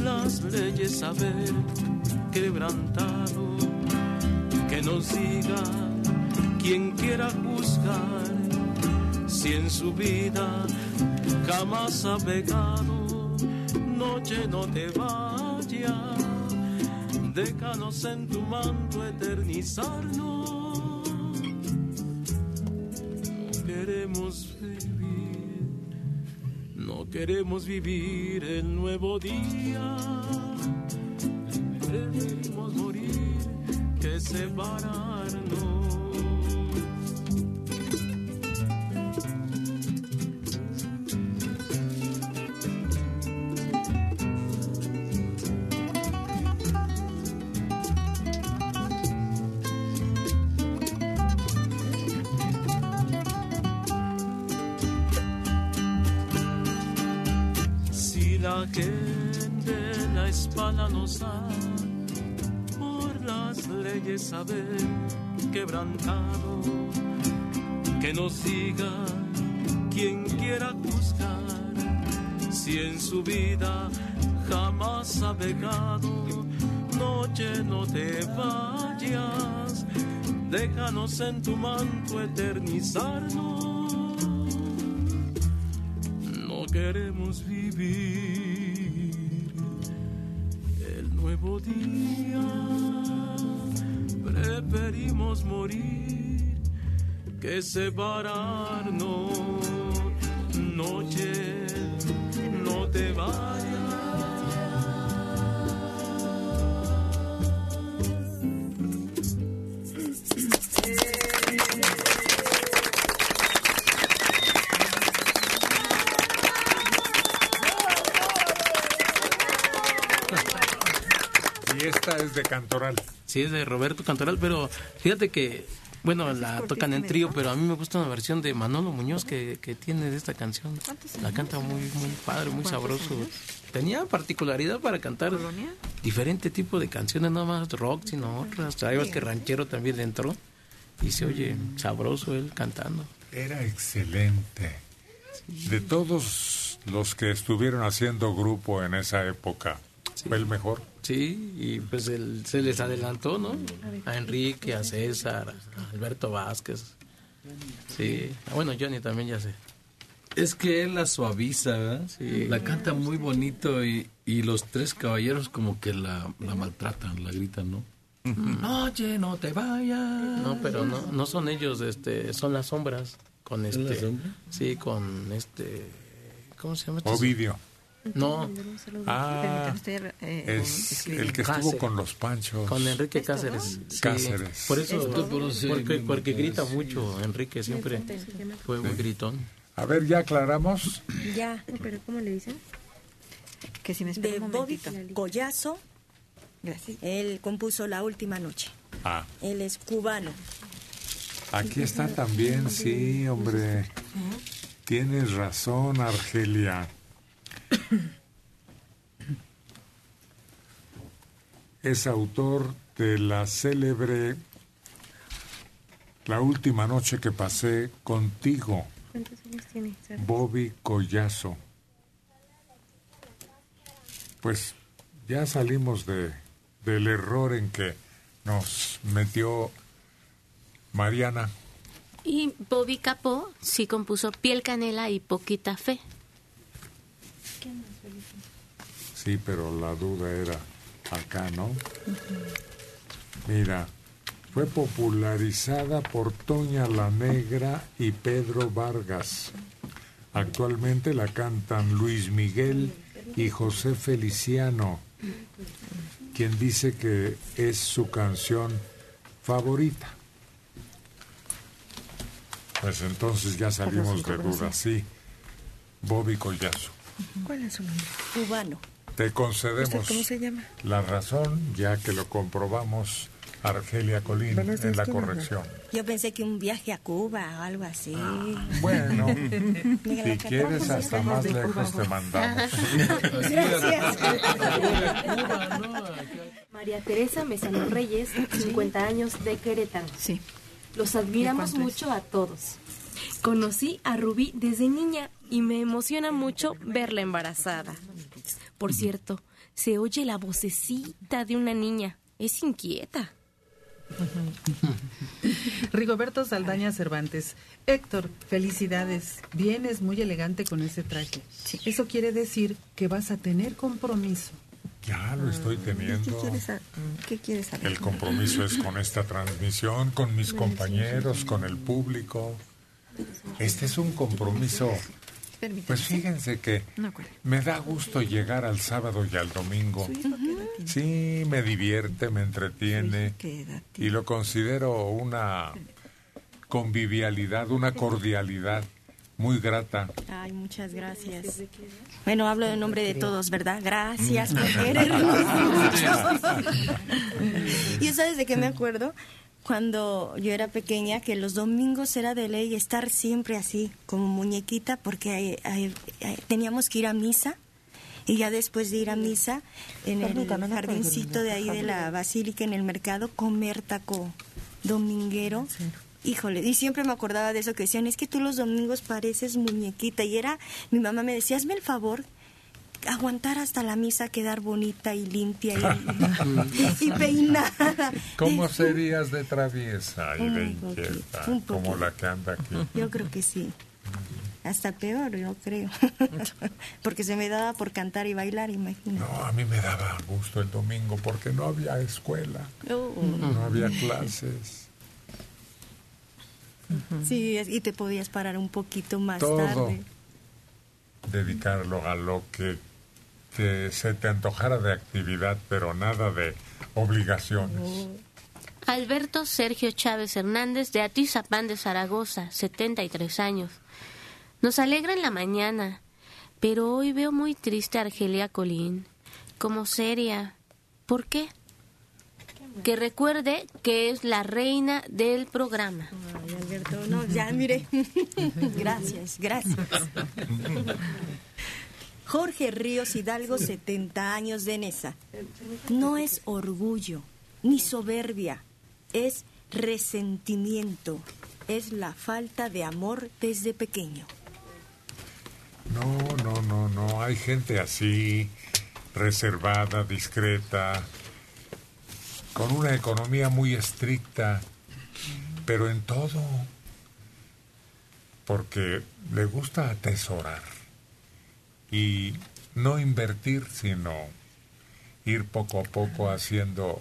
las leyes haber quebrantado, que nos diga quien quiera juzgar si en su vida jamás ha pecado. Noche no te vayas, déjanos en tu manto eternizarnos. No queremos no queremos vivir el nuevo día. Preferimos morir que separarnos. Por las leyes haber quebrantado, que nos diga quien quiera juzgar si en su vida jamás ha pecado. Noche no te vayas, déjanos en tu manto eternizarnos. No queremos vivir nuevo día, preferimos morir que separarnos. Noche, Sí, es de Roberto Cantoral, pero fíjate que, bueno, la tocan en trío, pero a mí me gusta una versión de Manolo Muñoz que, que tiene de esta canción. La canta muy, muy padre, muy sabroso. Tenía particularidad para cantar diferente tipo de canciones, no más rock, sino otras. Sabes que ranchero también le entró y se oye sabroso él cantando. Era excelente. De todos los que estuvieron haciendo grupo en esa época, fue el mejor. Sí, y pues él se les adelantó, ¿no? A Enrique, a César, a Alberto Vázquez. Sí, Ah, bueno, Johnny también ya sé. Es que él la suaviza, ¿verdad? Sí. La canta muy bonito y, y los tres caballeros como que la, la maltratan, la gritan, ¿no? Oye, no te vayas. No, pero no, no son ellos, este, son las sombras. Con ¿Son las este, sombras? sí, con este, ¿cómo se llama? este? Ovidio. No. Ah, Permítame, es el que estuvo con los panchos. Con Enrique Cáceres. Sí. Cáceres. Por eso, porque, porque grita mucho, Enrique siempre fue muy gritón. A ver, ya aclaramos. Ya. ¿Pero cómo le dicen? Que si me De Bobby. Collazo. Gracias. Él compuso La Última Noche. Ah, Él es cubano. aquí está también, sí, hombre. Tienes razón, Argelia. Es autor de la célebre La última noche que pasé contigo, ¿Cuántos años tiene? Bobby Collazo. Pues ya salimos de, del error en que nos metió Mariana. Y Bobby Capó sí compuso Piel Canela y Poquita Fe. Sí, pero la duda era acá, ¿no? Mira, fue popularizada por Toña la Negra y Pedro Vargas. Actualmente la cantan Luis Miguel y José Feliciano, quien dice que es su canción favorita. Pues entonces ya salimos de dudas, sí. Bobby Collazo. ¿Cuál es su nombre? Cubano. Te concedemos ¿Usted cómo se llama? la razón, ya que lo comprobamos Argelia Colín días, en la corrección. Yo pensé que un viaje a Cuba o algo así. Bueno, [LAUGHS] Mira, si quieres hasta más de lejos Cuba. te mandamos. [LAUGHS] María Teresa Mesano Reyes, 50 años de Querétaro. Sí. Los admiramos mucho a todos. Conocí a Rubí desde niña y me emociona mucho verla embarazada. Por cierto, se oye la vocecita de una niña. Es inquieta. [LAUGHS] Rigoberto Saldaña Cervantes. Héctor, felicidades. Vienes muy elegante con ese traje. Eso quiere decir que vas a tener compromiso. Ya lo estoy teniendo. ¿Qué quieres saber? El compromiso es con esta transmisión, con mis compañeros, con el público. Este es un compromiso. Pues fíjense que me da gusto llegar al sábado y al domingo. Sí, me divierte, me entretiene y lo considero una convivialidad, una cordialidad muy grata. Ay, muchas gracias. Bueno, hablo en nombre de todos, ¿verdad? Gracias [LAUGHS] por mucho. [LAUGHS] y sabes de qué me acuerdo? Cuando yo era pequeña, que los domingos era de ley estar siempre así, como muñequita, porque eh, eh, teníamos que ir a misa. Y ya después de ir a misa, en el Permítame, jardincito de ahí de la basílica, en el mercado, comer taco dominguero. Híjole, y siempre me acordaba de eso que decían, es que tú los domingos pareces muñequita. Y era, mi mamá me decía, hazme el favor, aguantar hasta la misa, quedar bonita y limpia y, [LAUGHS] y peinada. ¿Cómo serías de traviesa y de inquieta como la que anda aquí? Yo creo que sí. Hasta peor, yo creo. [LAUGHS] porque se me daba por cantar y bailar, imagínate. No, a mí me daba gusto el domingo porque no había escuela, Oh. no había clases. Sí, y te podías parar un poquito más Todo. tarde. Dedicarlo a lo que, se te antojara de actividad, pero nada de obligaciones. Alberto Sergio Chávez Hernández de Atizapán de Zaragoza, 73 años. Nos alegra en la mañana, pero hoy veo muy triste a Argelia Colín, como seria. ¿Por qué? Que recuerde que es la reina del programa. Ay, Alberto, no, ya mire. [LAUGHS] gracias, gracias. Jorge Ríos Hidalgo, 70 años de Nesa. No es orgullo ni soberbia, es resentimiento, es la falta de amor desde pequeño. No, no, no, no. Hay gente así, reservada, discreta, con una economía muy estricta, pero en todo, porque le gusta atesorar y no invertir, sino ir poco a poco haciendo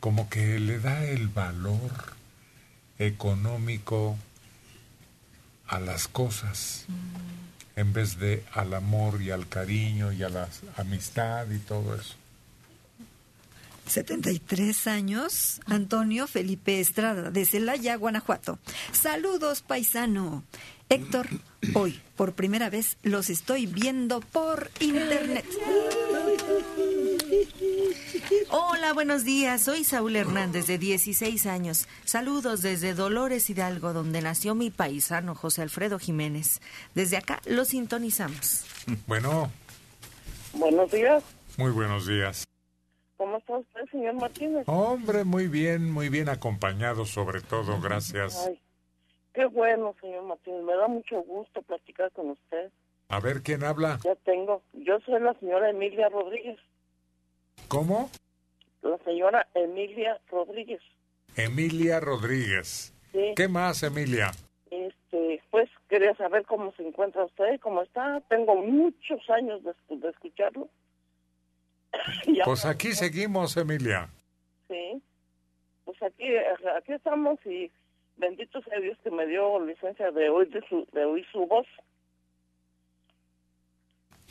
como que le da el valor económico a las cosas en vez de al amor y al cariño y a la amistad y todo eso. 73 años, Antonio Felipe Estrada, de Celaya, Guanajuato. Saludos, paisano. Héctor, hoy, por primera vez, los estoy viendo por internet. Hola, buenos días. Soy Saúl Hernández, de 16 años. Saludos desde Dolores Hidalgo, donde nació mi paisano José Alfredo Jiménez. Desde acá lo sintonizamos. Bueno, Buenos días. muy buenos días. ¿Cómo está usted, señor Martínez? Hombre, muy bien, muy bien acompañado sobre todo, gracias. Ay, qué bueno, señor Martínez. Me da mucho gusto platicar con usted. A ver quién habla. Ya tengo. Yo soy la señora Emilia Rodríguez. ¿Cómo? La señora Emilia Rodríguez. Emilia Rodríguez. Sí. ¿Qué más, Emilia? Este, pues quería saber cómo se encuentra usted, cómo está. Tengo muchos años de, escu- de escucharlo. [LAUGHS] Pues aquí seguimos, Emilia. Sí. Pues aquí, aquí estamos y bendito sea Dios que me dio licencia de oír, de su, de oír su voz.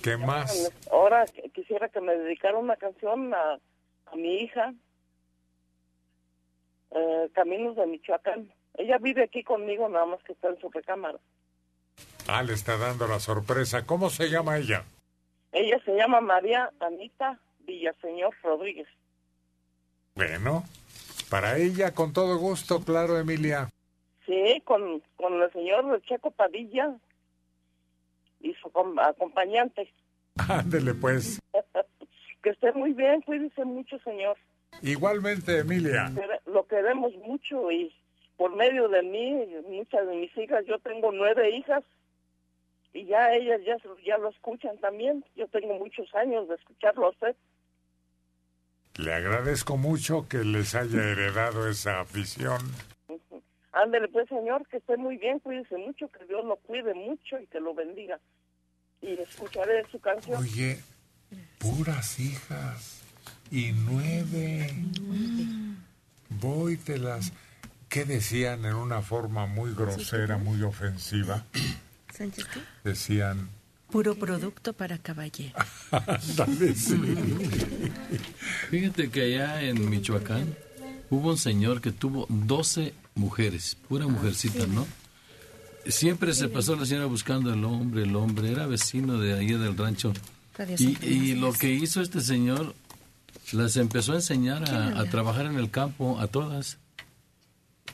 ¿Qué más? Ahora qu- quisiera que me dedicara una canción a, a mi hija, eh, Caminos de Michoacán. Ella vive aquí conmigo, nada más que está en su recámara. Ah, le está dando la sorpresa. ¿Cómo se llama ella? Ella se llama María Anita Villaseñor Rodríguez. Bueno, Para ella, con todo gusto, claro, Emilia. Sí, con, con el señor Checo Padilla y su com- acompañante. [LAUGHS] Ándele, pues. [LAUGHS] que esté muy bien, cuídese mucho, señor. Igualmente, Emilia. Lo queremos mucho y por medio de mí, muchas de mis hijas, yo tengo nueve hijas y ya ellas ya, ya lo escuchan también. Yo tengo muchos años de escucharlo a usted. Le agradezco mucho que les haya heredado esa afición. Ándele pues, señor, que esté muy bien, cuídese mucho, que Dios lo cuide mucho y que lo bendiga. Y escucharé su canción. Oye, puras hijas y nueve. Voy te las... ¿Qué decían en una forma muy grosera, muy ofensiva? ¿Sánchez qué? Decían... Puro producto para caballero. [LAUGHS] Sí. Fíjate que allá en Michoacán hubo un señor que tuvo 12 mujeres, pura mujercita, ¿no? Siempre se pasó la señora buscando el hombre, el hombre, era vecino de ahí del rancho. Y, y lo que hizo este señor, las empezó a enseñar a, a trabajar en el campo a todas.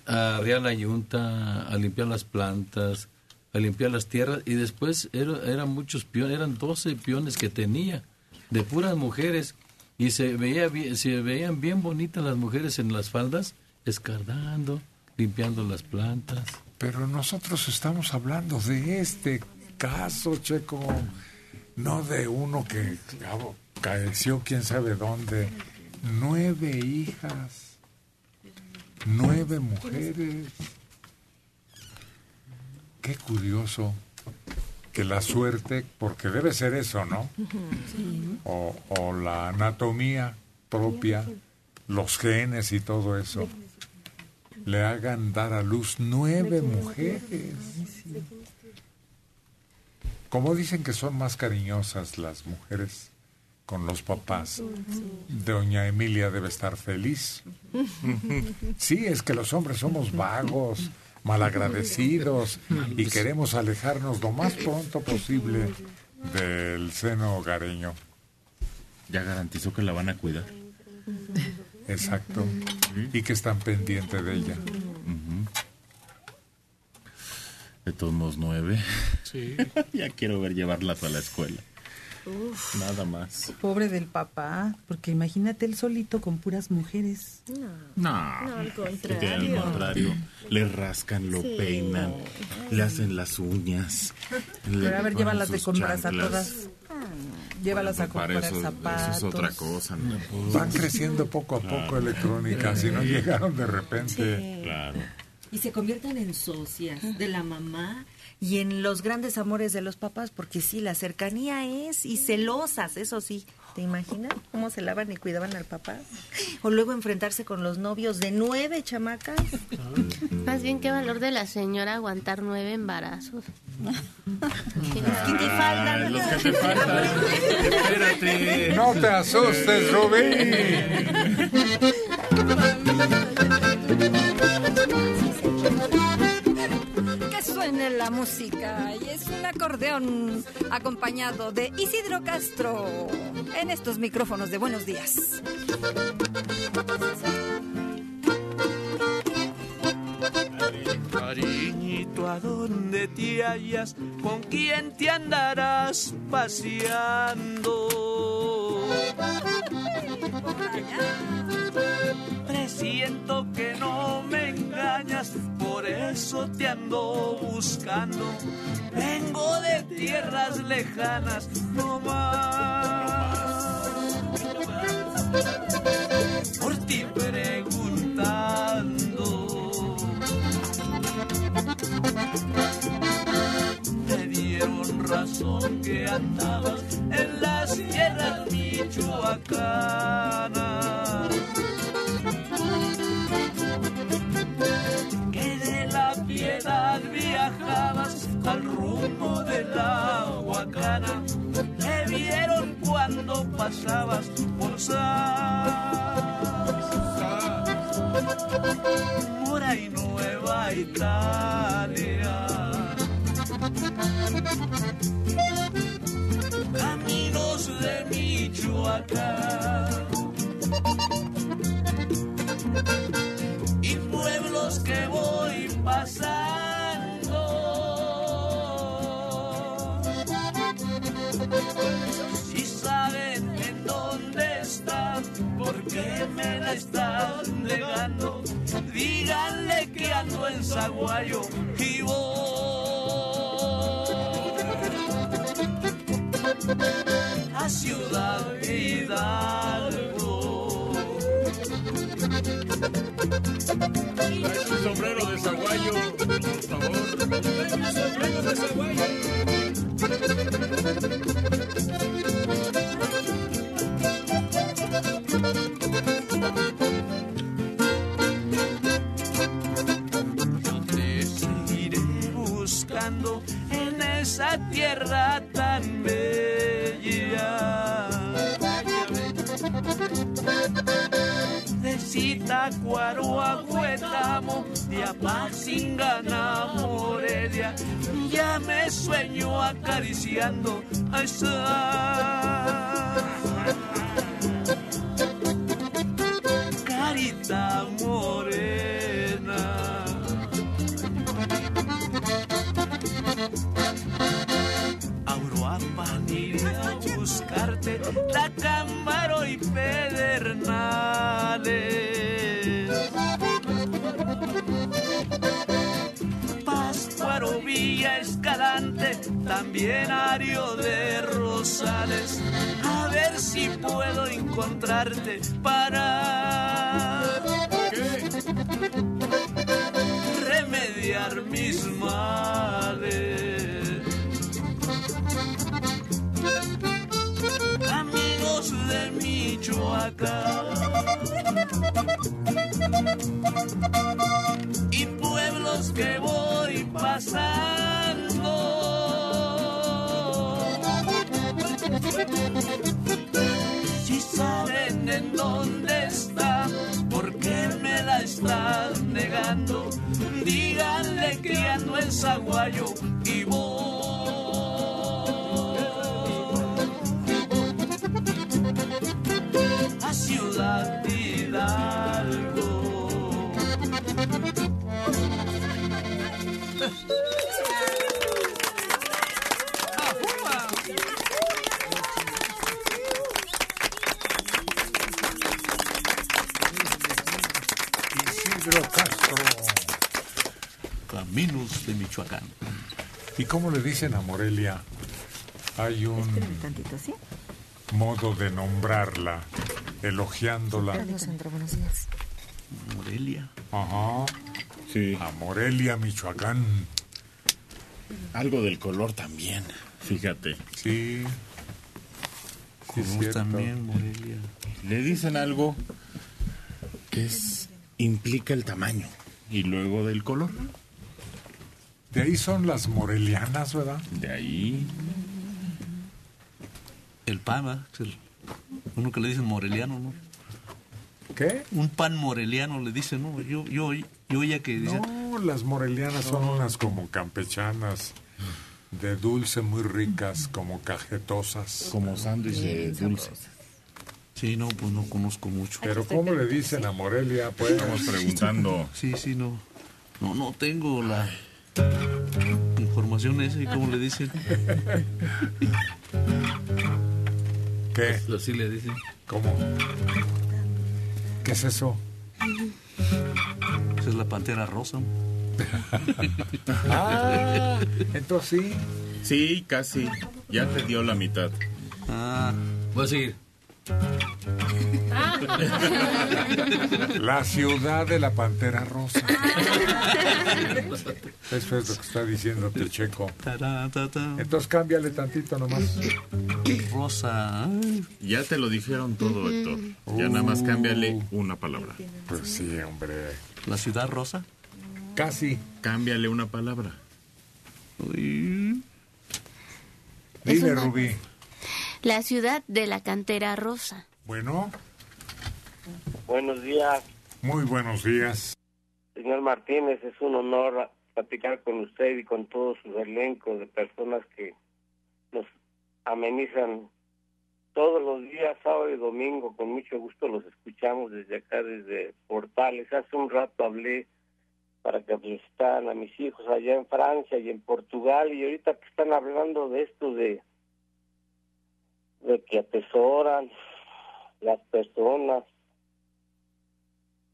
A arriar la yunta, a limpiar las plantas, a limpiar las tierras. Y después era- eran muchos peones, eran 12 peones que tenía, de puras mujeres. Y se, veía se veían bien bonitas las mujeres en las faldas, escardando, limpiando las plantas. Pero nosotros estamos hablando de este caso, Checo, no de uno que caeció quién sabe dónde. Nueve hijas, nueve mujeres. Qué curioso que la suerte, porque debe ser eso, ¿no? O, o la anatomía propia, los genes y todo eso, le hagan dar a luz nueve mujeres. Como dicen que son más cariñosas las mujeres con los papás, doña Emilia debe estar feliz. Sí, es que los hombres somos vagos, malagradecidos [LAUGHS] y queremos alejarnos lo más pronto posible del seno hogareño. Ya garantizó que la van a cuidar. Exacto. Y que están pendientes de ella. De todos modos, nueve. Sí. [LAUGHS] ya quiero ver llevarla a la escuela. Nada más. Pobre del papá, porque imagínate él solito con puras mujeres. No, al que tiene al contrario. Le rascan, lo Sí. peinan, le hacen las uñas. Pero a ver, llévalas de compras a todas. Llévalas a Para comprar eso, zapatos. eso es otra cosa. ¿no? Van creciendo poco a poco electrónica, si no llegaron de repente. Sí. Claro. Y se convierten en socias de la mamá y en los grandes amores de los papás, porque sí, la cercanía es, y celosas, eso sí. ¿Te imaginas cómo se lavan y cuidaban al papá? O luego enfrentarse con los novios de nueve chamacas. Más bien, qué valor de la señora aguantar nueve embarazos. Ay, los que te faltan. Espérate. No te asustes, Que [LAUGHS] suene la música y es un acordeón acompañado de Isidro Castro en estos micrófonos de Buenos Días. Cariñito, ¿a dónde te hallas? ¿Con quién te andarás paseando? Presiento que no me engañas, por eso te ando buscando. Vengo de tierras lejanas, no más. Por ti preguntando. Dieron razón que andabas en las tierras michoacanas. Que de la piedad viajabas al rumbo de la Huacana. Te vieron cuando pasabas por Zamora y Nueva Italia. Caminos de Michoacán. pueblos que voy pasando. Si saben en dónde está, porque me la están negando, díganle que ando en Zaguayo y voy a Ciudad Hidalgo. Trae un sombrero de zaguayo, por favor. Trae un sombrero de zaguayo. En esa tierra Zitácuaro a Huetamo, de Apaxingana a Morelia, ya me sueño acariciando a esa carita morena. Auroapan iré a buscarte, Tacámbaro y Pedernales. También Ario de Rosales. A ver si puedo encontrarte para remediar mis males. Amigos de Michoacán y pueblos que voy pasando. Si saben en dónde está, por qué me la están negando, díganle que ando en Zaguayo y voy a Ciudad Hidalgo [LAUGHS] Castro. Caminos de Michoacán. ¿Y cómo le dicen a Morelia? Hay un Tantito, ¿sí? modo de nombrarla, elogiándola. Alejandro, buenos días. Morelia. Ajá. Sí. A Morelia, Michoacán. Algo del color también, fíjate. Sí. Sí, Color también, Morelia. Le dicen algo que es implica el tamaño y luego del color. De ahí son las morelianas, ¿verdad? De ahí. El pan, ¿verdad? Es el- uno que le dicen moreliano, ¿no? ¿Qué? Un pan moreliano le dicen, ¿no? Yo, yo, yo oía que decían... No, las morelianas son unas como campechanas, de dulce muy ricas, como cajetosas. Como sándwich de dulce. Sí, no, pues no conozco mucho. Pero ¿cómo le dicen a Morelia? Pues Estamos preguntando. Sí, sí, no. No, no tengo la información esa y cómo le dicen. ¿Qué? Así le dicen. ¿Cómo? ¿Qué es eso? Esa es la pantera rosa. [LAUGHS] Ah, entonces sí. Sí, casi. Ya te dio la mitad. Ah, voy a seguir. La ciudad de la pantera rosa. Eso es lo que está diciendo Checo. Entonces cámbiale tantito nomás. Rosa. Ya te lo dijeron todo, Héctor. Ya nada más cámbiale una palabra. Pues sí, hombre. ¿La ciudad rosa? Casi. Cámbiale una palabra. Uy. Dile, una- Rubí. La ciudad de la cantera rosa. Bueno, Buenos días, muy buenos días. señor Martínez. Es un honor platicar con usted y con todo su elenco de personas que nos amenizan todos los días, sábado y domingo. Con mucho gusto los escuchamos desde acá, desde Portales. Hace un rato hablé para que visitaran a mis hijos allá en Francia y en Portugal y ahorita que están hablando de esto de de que atesoran las personas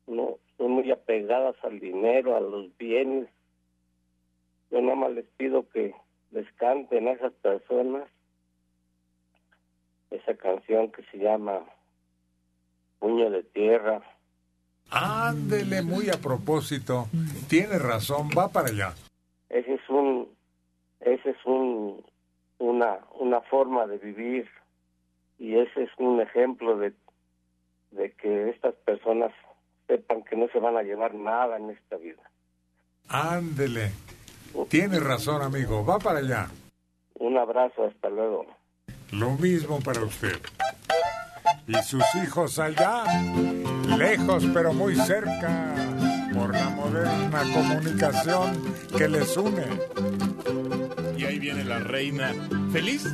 no son muy apegadas al dinero a los bienes yo nada más les pido que les canten a esas personas esa canción que se llama Puño de Tierra Ándele muy a propósito. Tiene razón, va para allá. ese es un ese es un una una forma de vivir y ese es un ejemplo de de que estas personas sepan que no se van a llevar nada en esta vida Ándele. Tiene razón, amigo. Va para allá. un abrazo hasta luego Lo mismo para usted. Y sus hijos allá, lejos pero muy cerca, por la moderna comunicación que les une. Y ahí viene la reina. ¿Feliz?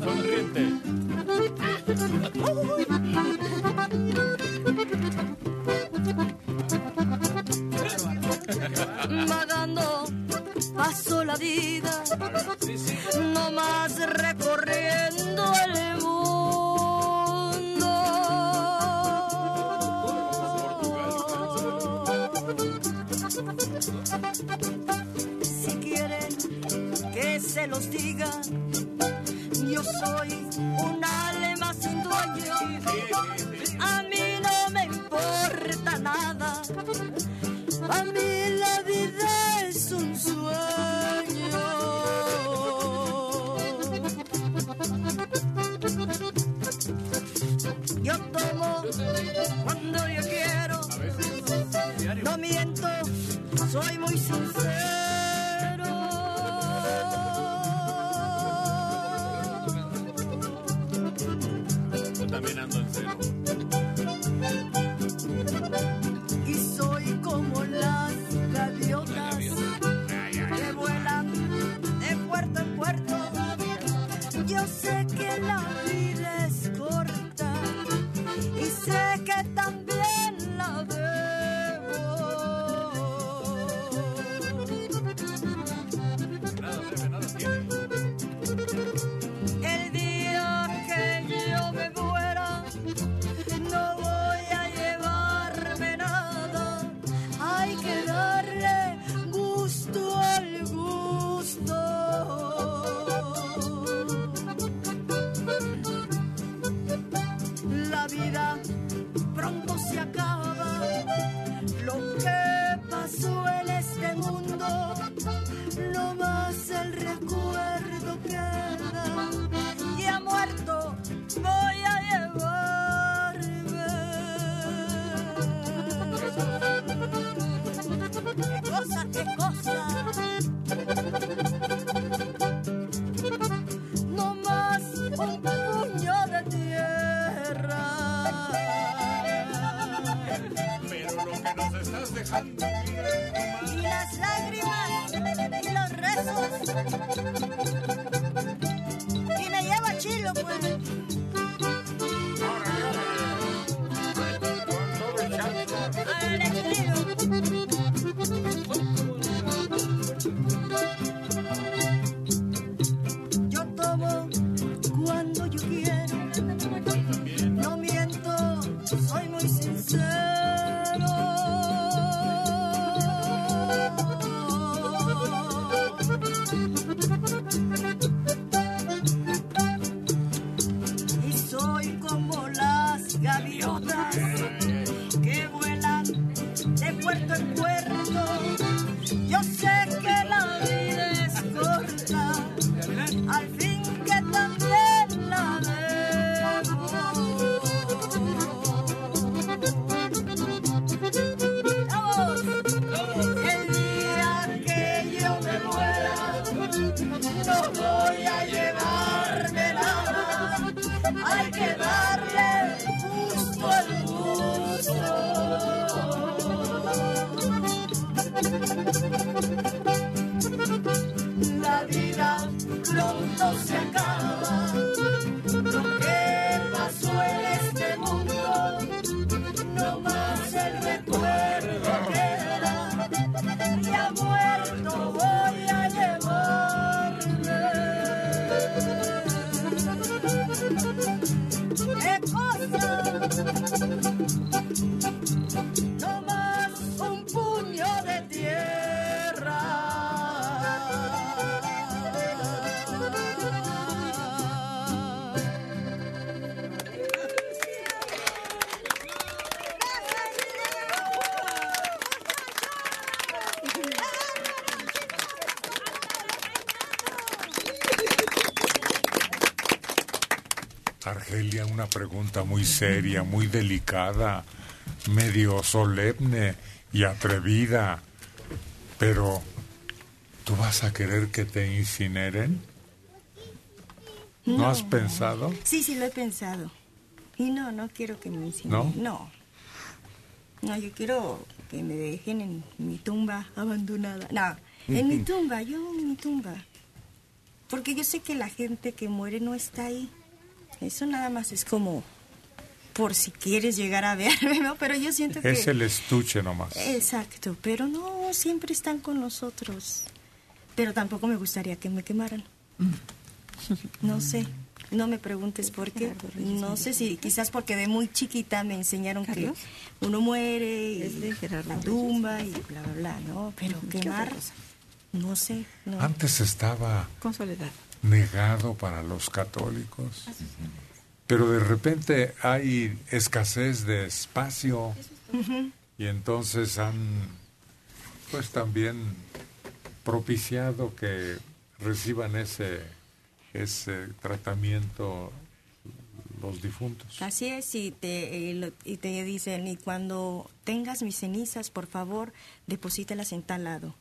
Sonriente. Vagando paso la vida, no más recorriendo el mundo. Si quieren que se los diga, yo soy un alma sin dueño. A mí no me importa nada. A mí la vida es un sueño. Yo tomo cuando yo quiero. No miento, soy muy sincero. Argelia, una pregunta muy seria, muy delicada, medio solemne y atrevida. Pero, ¿tú vas a querer que te incineren? ¿No, has pensado? Sí, sí, lo he pensado. Y no, no quiero que me incineren. ¿No? No. No, yo quiero que me dejen en mi tumba abandonada. No, en mi tumba, yo en mi tumba. Porque yo sé que la gente que muere no está ahí. Eso nada más es como por si quieres llegar a verme, ¿no? Pero yo siento que... Es el estuche nomás. Exacto, pero no siempre están con nosotros. Pero tampoco me gustaría que me quemaran. No sé, no me preguntes por qué. No sé si quizás porque de muy chiquita me enseñaron que uno muere y la tumba y bla, bla, bla, ¿no? Pero quemar, no sé. No. Antes estaba Con soledad. Negado para los católicos. Pero de repente hay escasez de espacio y entonces han pues también propiciado que reciban ese ese tratamiento los difuntos. Así es, y te, y te dicen, y cuando tengas mis cenizas, por favor, deposítalas en tal lado.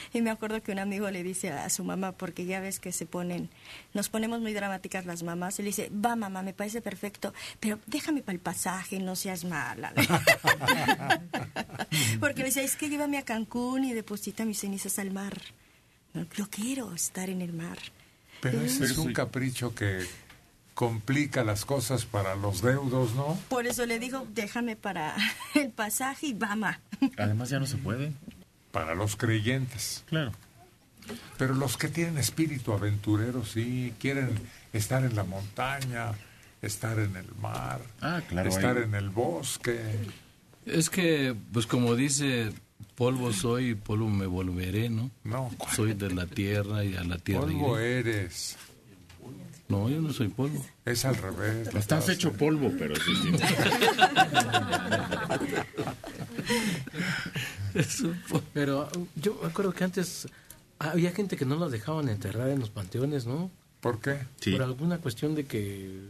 [LAUGHS] Y me acuerdo que un amigo le dice a su mamá, porque ya ves que se ponen, nos ponemos muy dramáticas las mamás, y le dice, va mamá, me parece perfecto, pero déjame para el pasaje, no seas mala. [LAUGHS] porque le dice, es que llévame a Cancún y deposita mis cenizas al mar. No, yo quiero estar en el mar. Pero ese es un capricho que complica las cosas para los deudos, ¿no? Por eso le digo, déjame para [LAUGHS] el pasaje y vamos. Además ya no se puede. Para los creyentes. Claro. Pero los que tienen espíritu aventurero, sí, quieren estar en la montaña, estar en el mar, Ah, claro, estar ahí- en el bosque. Es que, pues como dice, polvo soy y polvo me volveré, ¿no? No. Soy de la tierra y a la tierra Polvo iré. eres. No, yo no soy polvo. Es al revés. Estás hecho polvo, pero sí. [LAUGHS] [LAUGHS] [LAUGHS] Pero yo me acuerdo que antes había gente que no los dejaban enterrar en los panteones, ¿no? ¿Por qué? Por alguna cuestión de que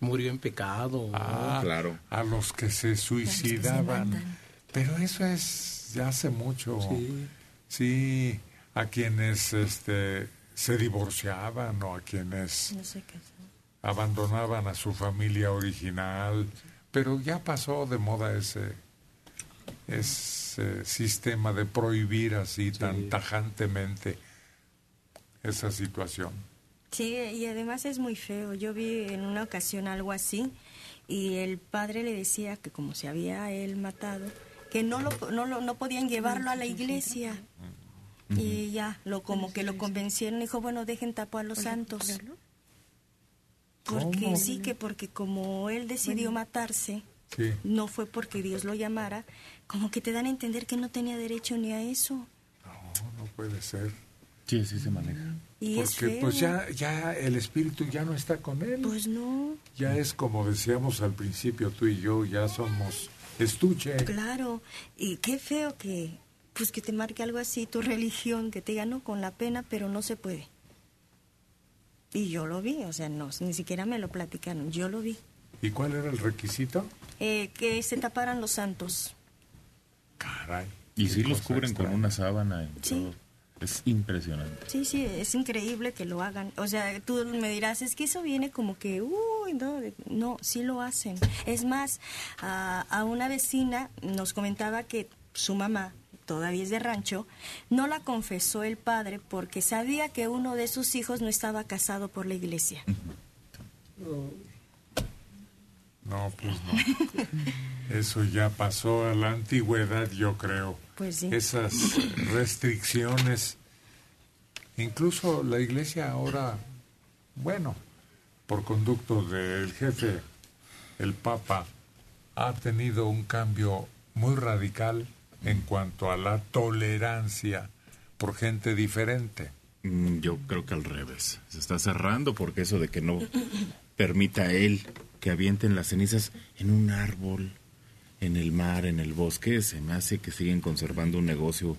murió en pecado. Ah, ¿no? A los que se suicidaban. Pero eso es ya hace mucho. Sí. Sí, a quienes este, se divorciaban o a quienes No sé qué. abandonaban a su familia original. Pero ya pasó de moda ese, ese sistema de prohibir así tan tajantemente esa situación. Sí, y además es muy feo. Yo vi en una ocasión algo así y el padre le decía que como se había él matado, que no lo, no, lo- no podían llevarlo a la iglesia. Y ya, lo como que lo convencieron, dijo, bueno, dejen tapo a los santos. Porque ¿Cómo? sí, que porque como él decidió matarse, Sí. no fue porque Dios lo llamara, como que te dan a entender que no tenía derecho ni a eso. No, no puede ser. Sí, sí se maneja. Y es Porque feo. pues ya, ya el espíritu ya no está con él. Pues no. Ya es como decíamos al principio tú y yo, ya somos estuche. Claro, y qué feo que pues que te marque algo así tu religión, que te diga no con la pena, pero no se puede. Y yo lo vi, o sea, no, ni siquiera me lo platicaron, yo lo vi. ¿Y cuál era el requisito? Eh, que se taparan los santos. Caray. Y sí los cubren con una sábana y Sí. todo. Es impresionante. Sí, sí, es increíble que lo hagan. O sea, tú me dirás, es que eso viene como que, uy, no, no, sí lo hacen. Es más, a, a una vecina nos comentaba que su mamá, todavía es de rancho, no la confesó el padre porque sabía que uno de sus hijos no estaba casado por la iglesia. No, pues no. Eso ya pasó a la antigüedad, yo creo. Pues sí. Esas restricciones. Incluso la iglesia ahora, bueno, por conducto del jefe, el Papa, ha tenido un cambio muy radical en cuanto a la tolerancia por gente diferente. Mm, Yo creo que al revés. Se está cerrando porque eso de que no permita él que avienten las cenizas en un árbol, en el mar, en el bosque, se me hace que siguen conservando un negocio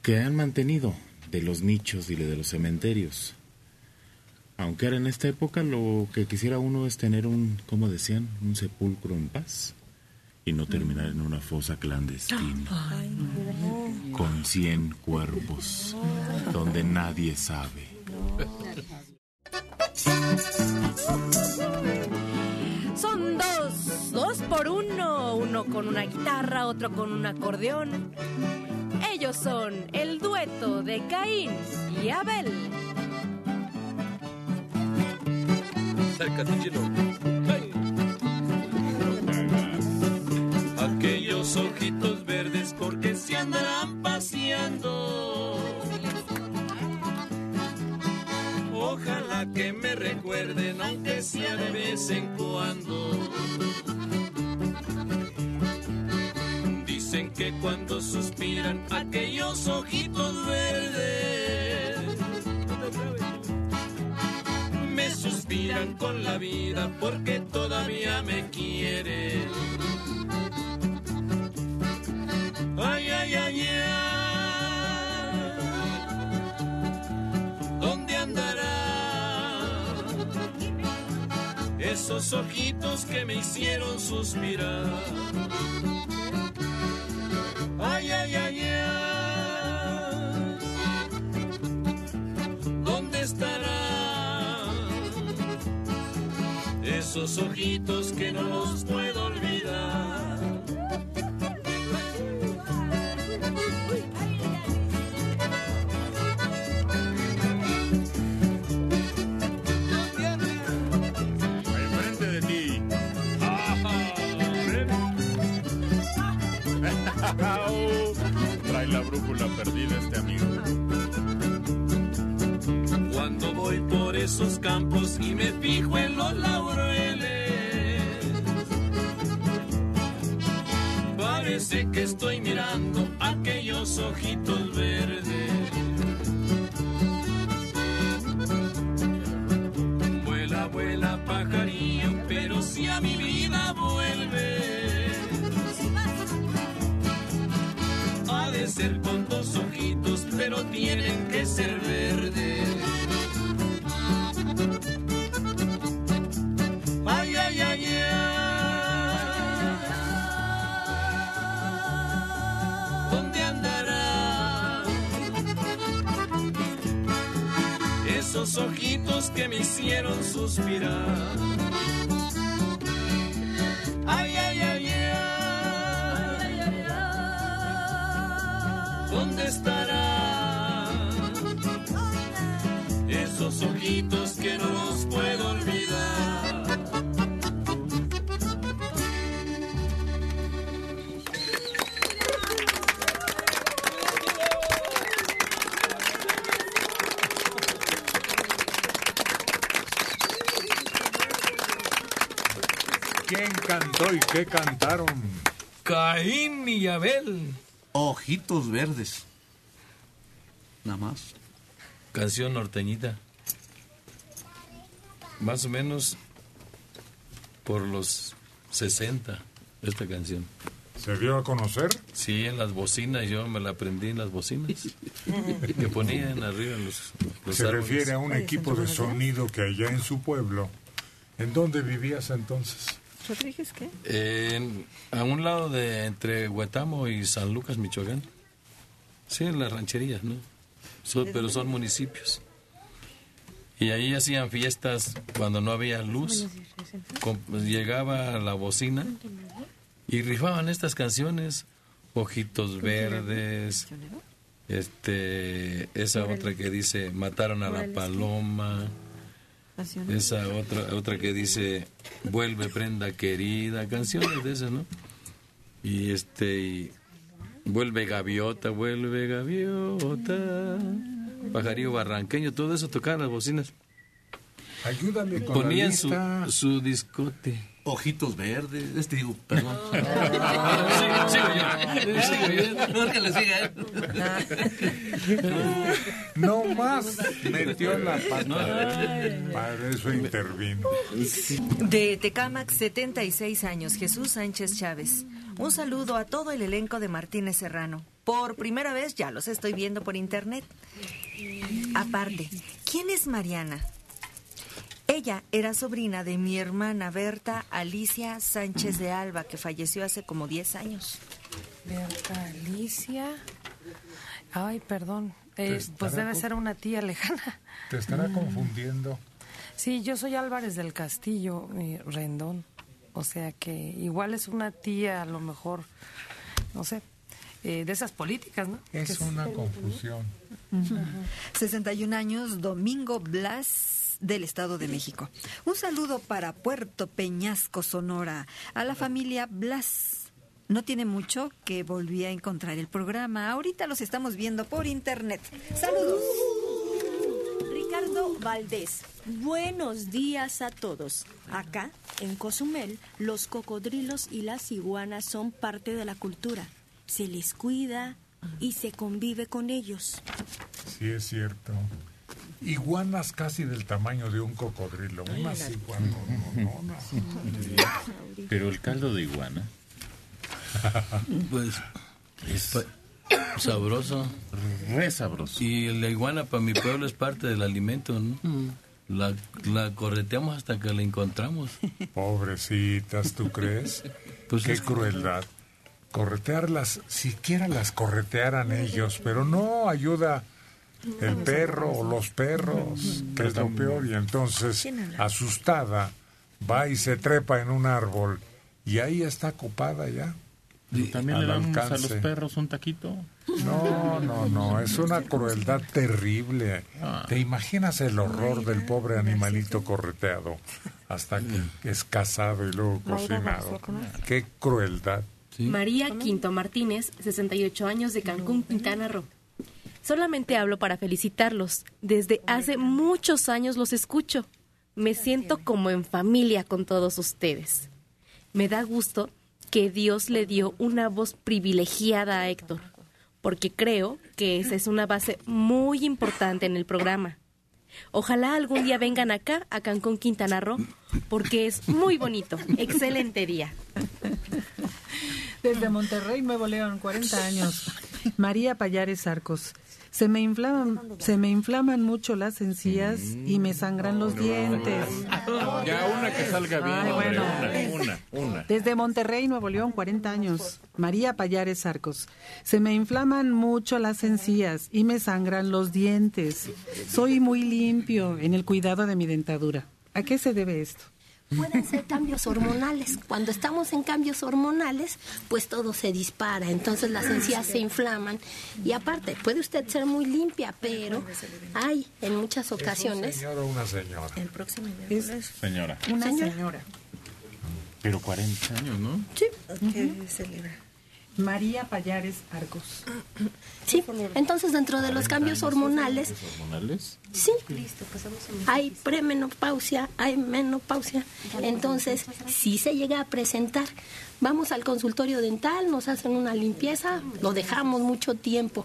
que han mantenido de los nichos y de los cementerios. Aunque ahora en esta época lo que quisiera uno es tener un, como decían, un sepulcro en paz y no terminar en una fosa clandestina con cien cuerpos donde nadie sabe. Por uno, uno con una guitarra, otro con un acordeón. Ellos son el dueto de Caín y Abel. Aquellos ojitos verdes porque se andarán paseando. Ojalá que me recuerden, aunque sea de vez en cuando. Que cuando suspiran aquellos ojitos verdes me suspiran con la vida porque todavía me quieren. Ay, ay, ay, ay. ¿Dónde andará? Esos ojitos que me hicieron suspirar. Ay, ay, ay, ay. ¿Dónde estará? Esos ojitos que no los puedo olvidar. Esos campos y me fijo en los laureles, parece que estoy mirando aquellos ojitos verdes. Vuela, vuela, pajarillo, pero si a mi vida vuelve. Ha de ser con dos ojitos, pero tienen que ser verdes. Esos ojitos que me hicieron suspirar. Ay, ay, ay, ay. ¿Dónde estará? Esos ojitos que no los puedo Ojitos verdes. Nada más. Canción norteñita. Más o menos por los 60, esta canción. ¿Se dio a conocer? Sí, en las bocinas, yo me la aprendí en las bocinas. [LAUGHS] que ponían arriba en los, los Se árboles. refiere a un equipo de sonido que allá en su pueblo. ¿En dónde vivías entonces? ¿Rodríguez qué? En- a un lado de entre Huetamo y San Lucas, Michoacán. Sí, en las rancherías, ¿no? So- pero son municipios. Y ahí hacían fiestas cuando no había luz. Llegaba la bocina y rifaban estas canciones. Ojitos verdes. Este, esa otra que dice, mataron a la paloma. Esa otra, otra que dice, vuelve prenda querida, canciones de esas, ¿no? Y este, y, vuelve gaviota, vuelve gaviota, pajarillo barranqueño, todo eso tocaban las bocinas. Ayúdame con Ponían la su, su discote. Ojitos verdes, este digo, perdón. Sigo- sigo yo. Sigo yo. No, que le siga él. No más metió la pata. Para eso intervino. De Tecámac, 76 años, Jesús Sánchez Chávez. Un saludo a todo el elenco de Martínez Serrano. Por primera vez ya los estoy viendo por internet. Aparte, ¿quién es Mariana? Ella era sobrina de mi hermana Berta Alicia Sánchez de Alba, que falleció hace como 10 años. Berta Alicia. Ay, perdón. Eh, pues debe ser una tía lejana. Te estará Mm. confundiendo. Sí, yo soy Álvarez del Castillo, eh, Rendón. O sea que igual es una tía, a lo mejor, no sé, eh, de esas políticas, ¿no? Es Que una confusión. 61 años, Domingo Blas del Estado de México. Un saludo para Puerto Peñasco, Sonora, a la familia Blas. No tiene mucho que volví a encontrar el programa. Ahorita los estamos viendo por internet. Saludos. Ricardo Valdés. Buenos días a todos. Acá, en Cozumel, los cocodrilos y las iguanas son parte de la cultura. Se les cuida y se convive con ellos. Sí, es cierto. Iguanas casi del tamaño de un cocodrilo. Unas iguanas. no, no, no. Pero el caldo de iguana. [LAUGHS] Pues pa- sabroso. Re sabroso. Y la iguana para mi pueblo es parte del alimento, ¿no? La, la correteamos hasta que la encontramos. [LAUGHS] Pobrecitas, ¿tú crees? [LAUGHS] Pues Qué es- crueldad. Corretearlas, siquiera las corretearan ellos, pero no ayuda el perro o los perros, que es lo peor. Y entonces, asustada, va y se trepa en un árbol y ahí está ocupada ya. También Al le damos a los perros un taquito. No, no, no, [LAUGHS] es una crueldad terrible. ¿Te imaginas el horror del pobre animalito correteado hasta que es cazado y luego cocinado? Qué crueldad. María Quinto Martínez, 68 años de Cancún, Quintana Roo. Solamente hablo para felicitarlos. Desde hace muchos años los escucho. Me siento como en familia con todos ustedes. Me da gusto que Dios le dio una voz privilegiada a Héctor, porque creo que esa es una base muy importante en el programa. Ojalá algún día vengan acá, a Cancún, Quintana Roo, porque es muy bonito. Excelente día. Desde Monterrey, Nuevo León, 40 años. María Payares Arcos. Se me inflaman, se me inflaman mucho las encías y me sangran los dientes. Ya una que salga bien, Ay, hombre, bueno. una, una, una. Desde Monterrey, Nuevo León, 40 años. María Payares Arcos. Se me inflaman mucho las encías y me sangran los dientes. Soy muy limpio en el cuidado de mi dentadura. ¿A qué se debe esto? Pueden ser cambios hormonales. Cuando estamos en cambios hormonales, pues todo se dispara, entonces las encías se inflaman. Y aparte, puede usted ser muy limpia, pero hay en muchas ocasiones... ¿Es un señor o una señora? El próximo Señora. Una Señora. Pero 40 años, ¿no? Sí. María Payares Arcos. Sí, entonces dentro de los cambios hormonales, ¿Hormonales? sí, hay premenopausia, hay menopausia. Entonces, si se llega a presentar, vamos al consultorio dental, nos hacen una limpieza, lo dejamos mucho tiempo.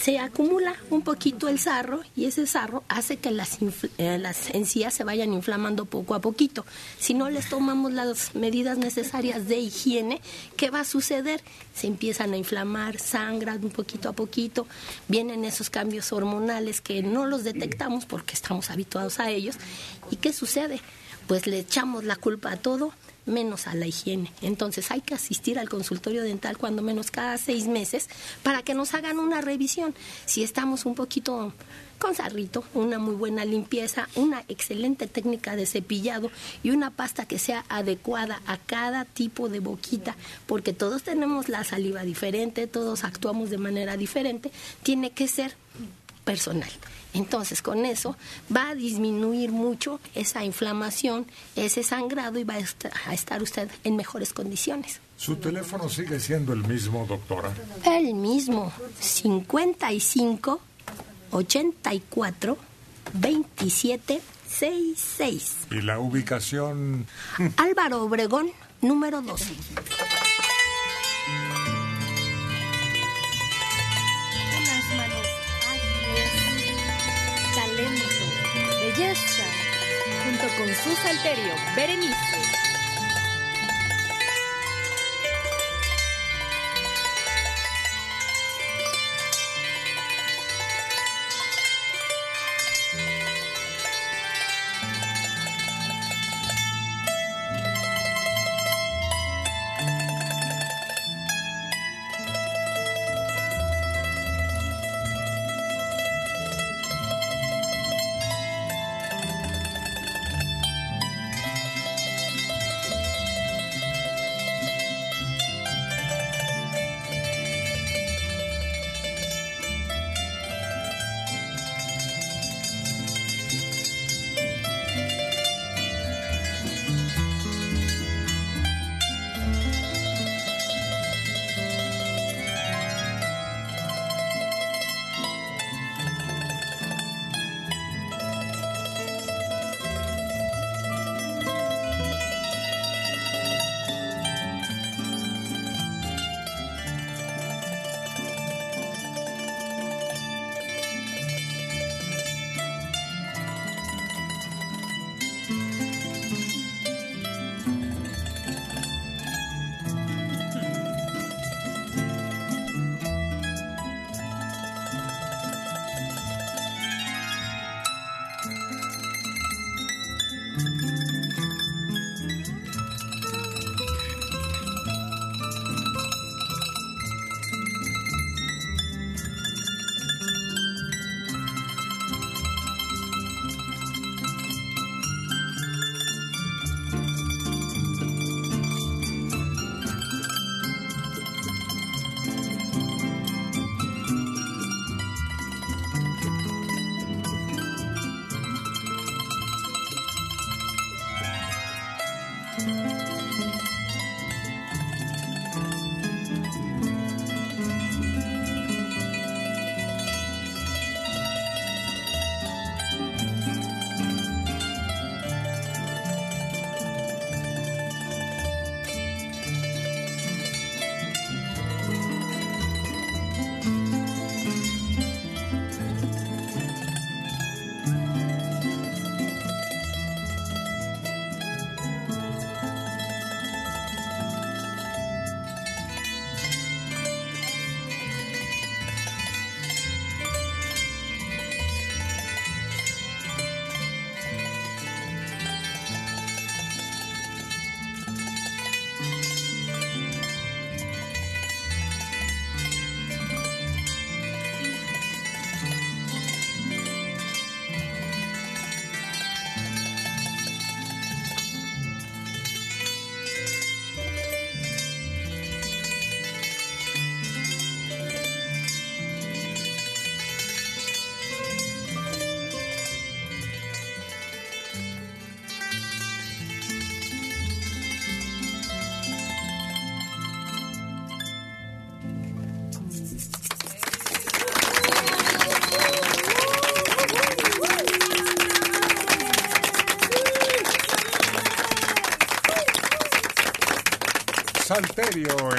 Se acumula un poquito el sarro y ese sarro hace que las, eh, las encías se vayan inflamando poco a poquito. Si no les tomamos las medidas necesarias de higiene, ¿qué va a suceder? Se empiezan a inflamar, sangran un poquito a poquito, vienen esos cambios hormonales que no los detectamos porque estamos habituados a ellos. ¿Y qué sucede? Pues le echamos la culpa a todo menos a la higiene. Entonces hay que asistir al consultorio dental cuando menos cada seis meses para que nos hagan una revisión. Si estamos un poquito con sarrito, una muy buena limpieza, una excelente técnica de cepillado y una pasta que sea adecuada a cada tipo de boquita, porque todos tenemos la saliva diferente, todos actuamos de manera diferente, tiene que ser personal. Entonces, con eso va a disminuir mucho esa inflamación, ese sangrado y va a estar, usted en mejores condiciones. ¿Su teléfono sigue siendo el mismo, doctora? El mismo, 55 84 27 66. ¿Y la ubicación? Álvaro Obregón, número 12. Junto con su salterio, Berenice.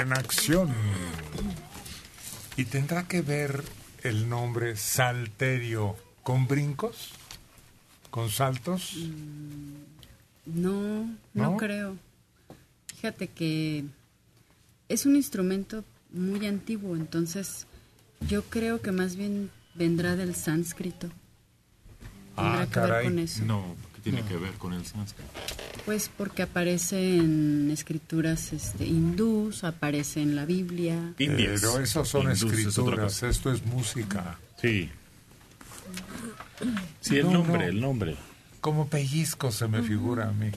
En acción. ¿Y tendrá que ver el nombre Salterio con brincos? ¿Con saltos? No, no, ¿No? creo. Fíjate que es un instrumento muy antiguo, entonces yo creo que más bien vendrá del sánscrito. Tendrá que ver con eso. No, ¿qué tiene que ver con el sánscrito? Pues porque aparece en escrituras este, hindús, aparece en la Biblia. Pero esos son Hindús es otra escrituras, esto es música. Sí. Sí, el No, nombre, no. el nombre. Como pellizco se me figura a mí.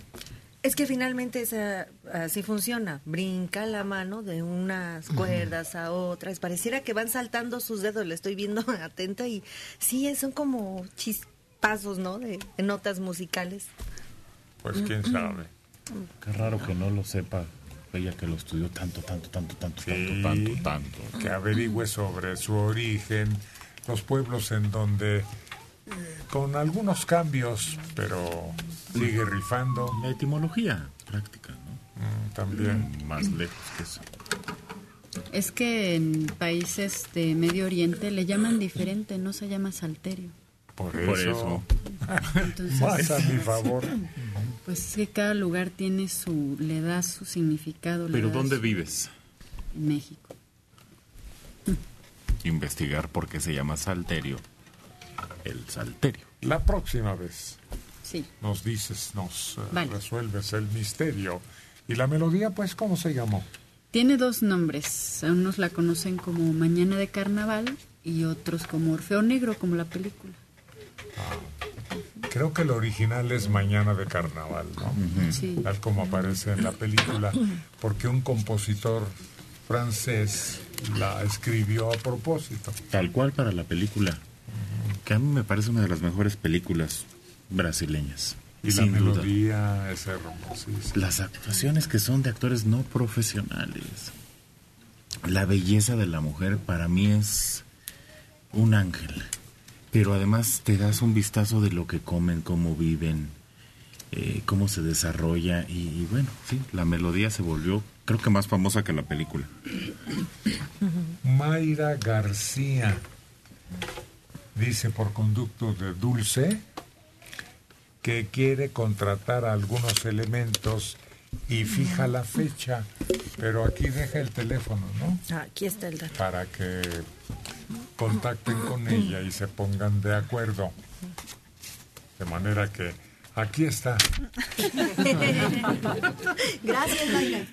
Es que finalmente esa, así funciona. Brinca la mano de unas cuerdas a otras. Pareciera que van saltando sus dedos. Le estoy viendo [LAUGHS] atenta y sí, son como chispazos, ¿no? De, de notas musicales. Pues quién sabe. Qué raro que no lo sepa ella que lo estudió tanto, tanto, tanto, tanto, Sí, tanto, tanto, tanto. Que averigüe sobre su origen, los pueblos en donde, eh, con algunos cambios, pero sigue rifando. La etimología práctica, ¿no? Mm, también. Más lejos que eso. Es que en países de Medio Oriente le llaman diferente, no se llama salterio. Por Por eso. eso. Entonces- [LAUGHS] Más a mi favor. [LAUGHS] Pues es que cada lugar tiene su, le da su significado. Pero ¿dónde su- vives? En México. [LAUGHS] Investigar por qué se llama salterio. El salterio. La próxima vez Sí. nos dices, nos eh, Vale. resuelves el misterio. ¿Y la melodía, pues, cómo se llamó? Tiene dos nombres. Unos la conocen como Mañana de Carnaval y otros como Orfeo Negro, como la película. Creo que el original es Mañana de Carnaval, ¿no? Sí. Tal como aparece en la película, porque un compositor francés la escribió a propósito. Tal cual para la película. Que a mí me parece una de las mejores películas brasileñas. Y la sin duda. melodía es hermosísima. Las actuaciones que son de actores no profesionales. La belleza de la mujer para mí es un ángel. Pero además te das un vistazo de lo que comen, cómo viven, eh, cómo se desarrolla. Y, y bueno, sí, la melodía se volvió, creo que más famosa que la película. Mayra García dice por conducto de Dulce que quiere contratar algunos elementos y fija la fecha, pero aquí deja el teléfono, ¿no? Ah, Aquí está el dato. Para que contacten con ella y se pongan de acuerdo. De manera que aquí está. [LAUGHS] Gracias, Mayra.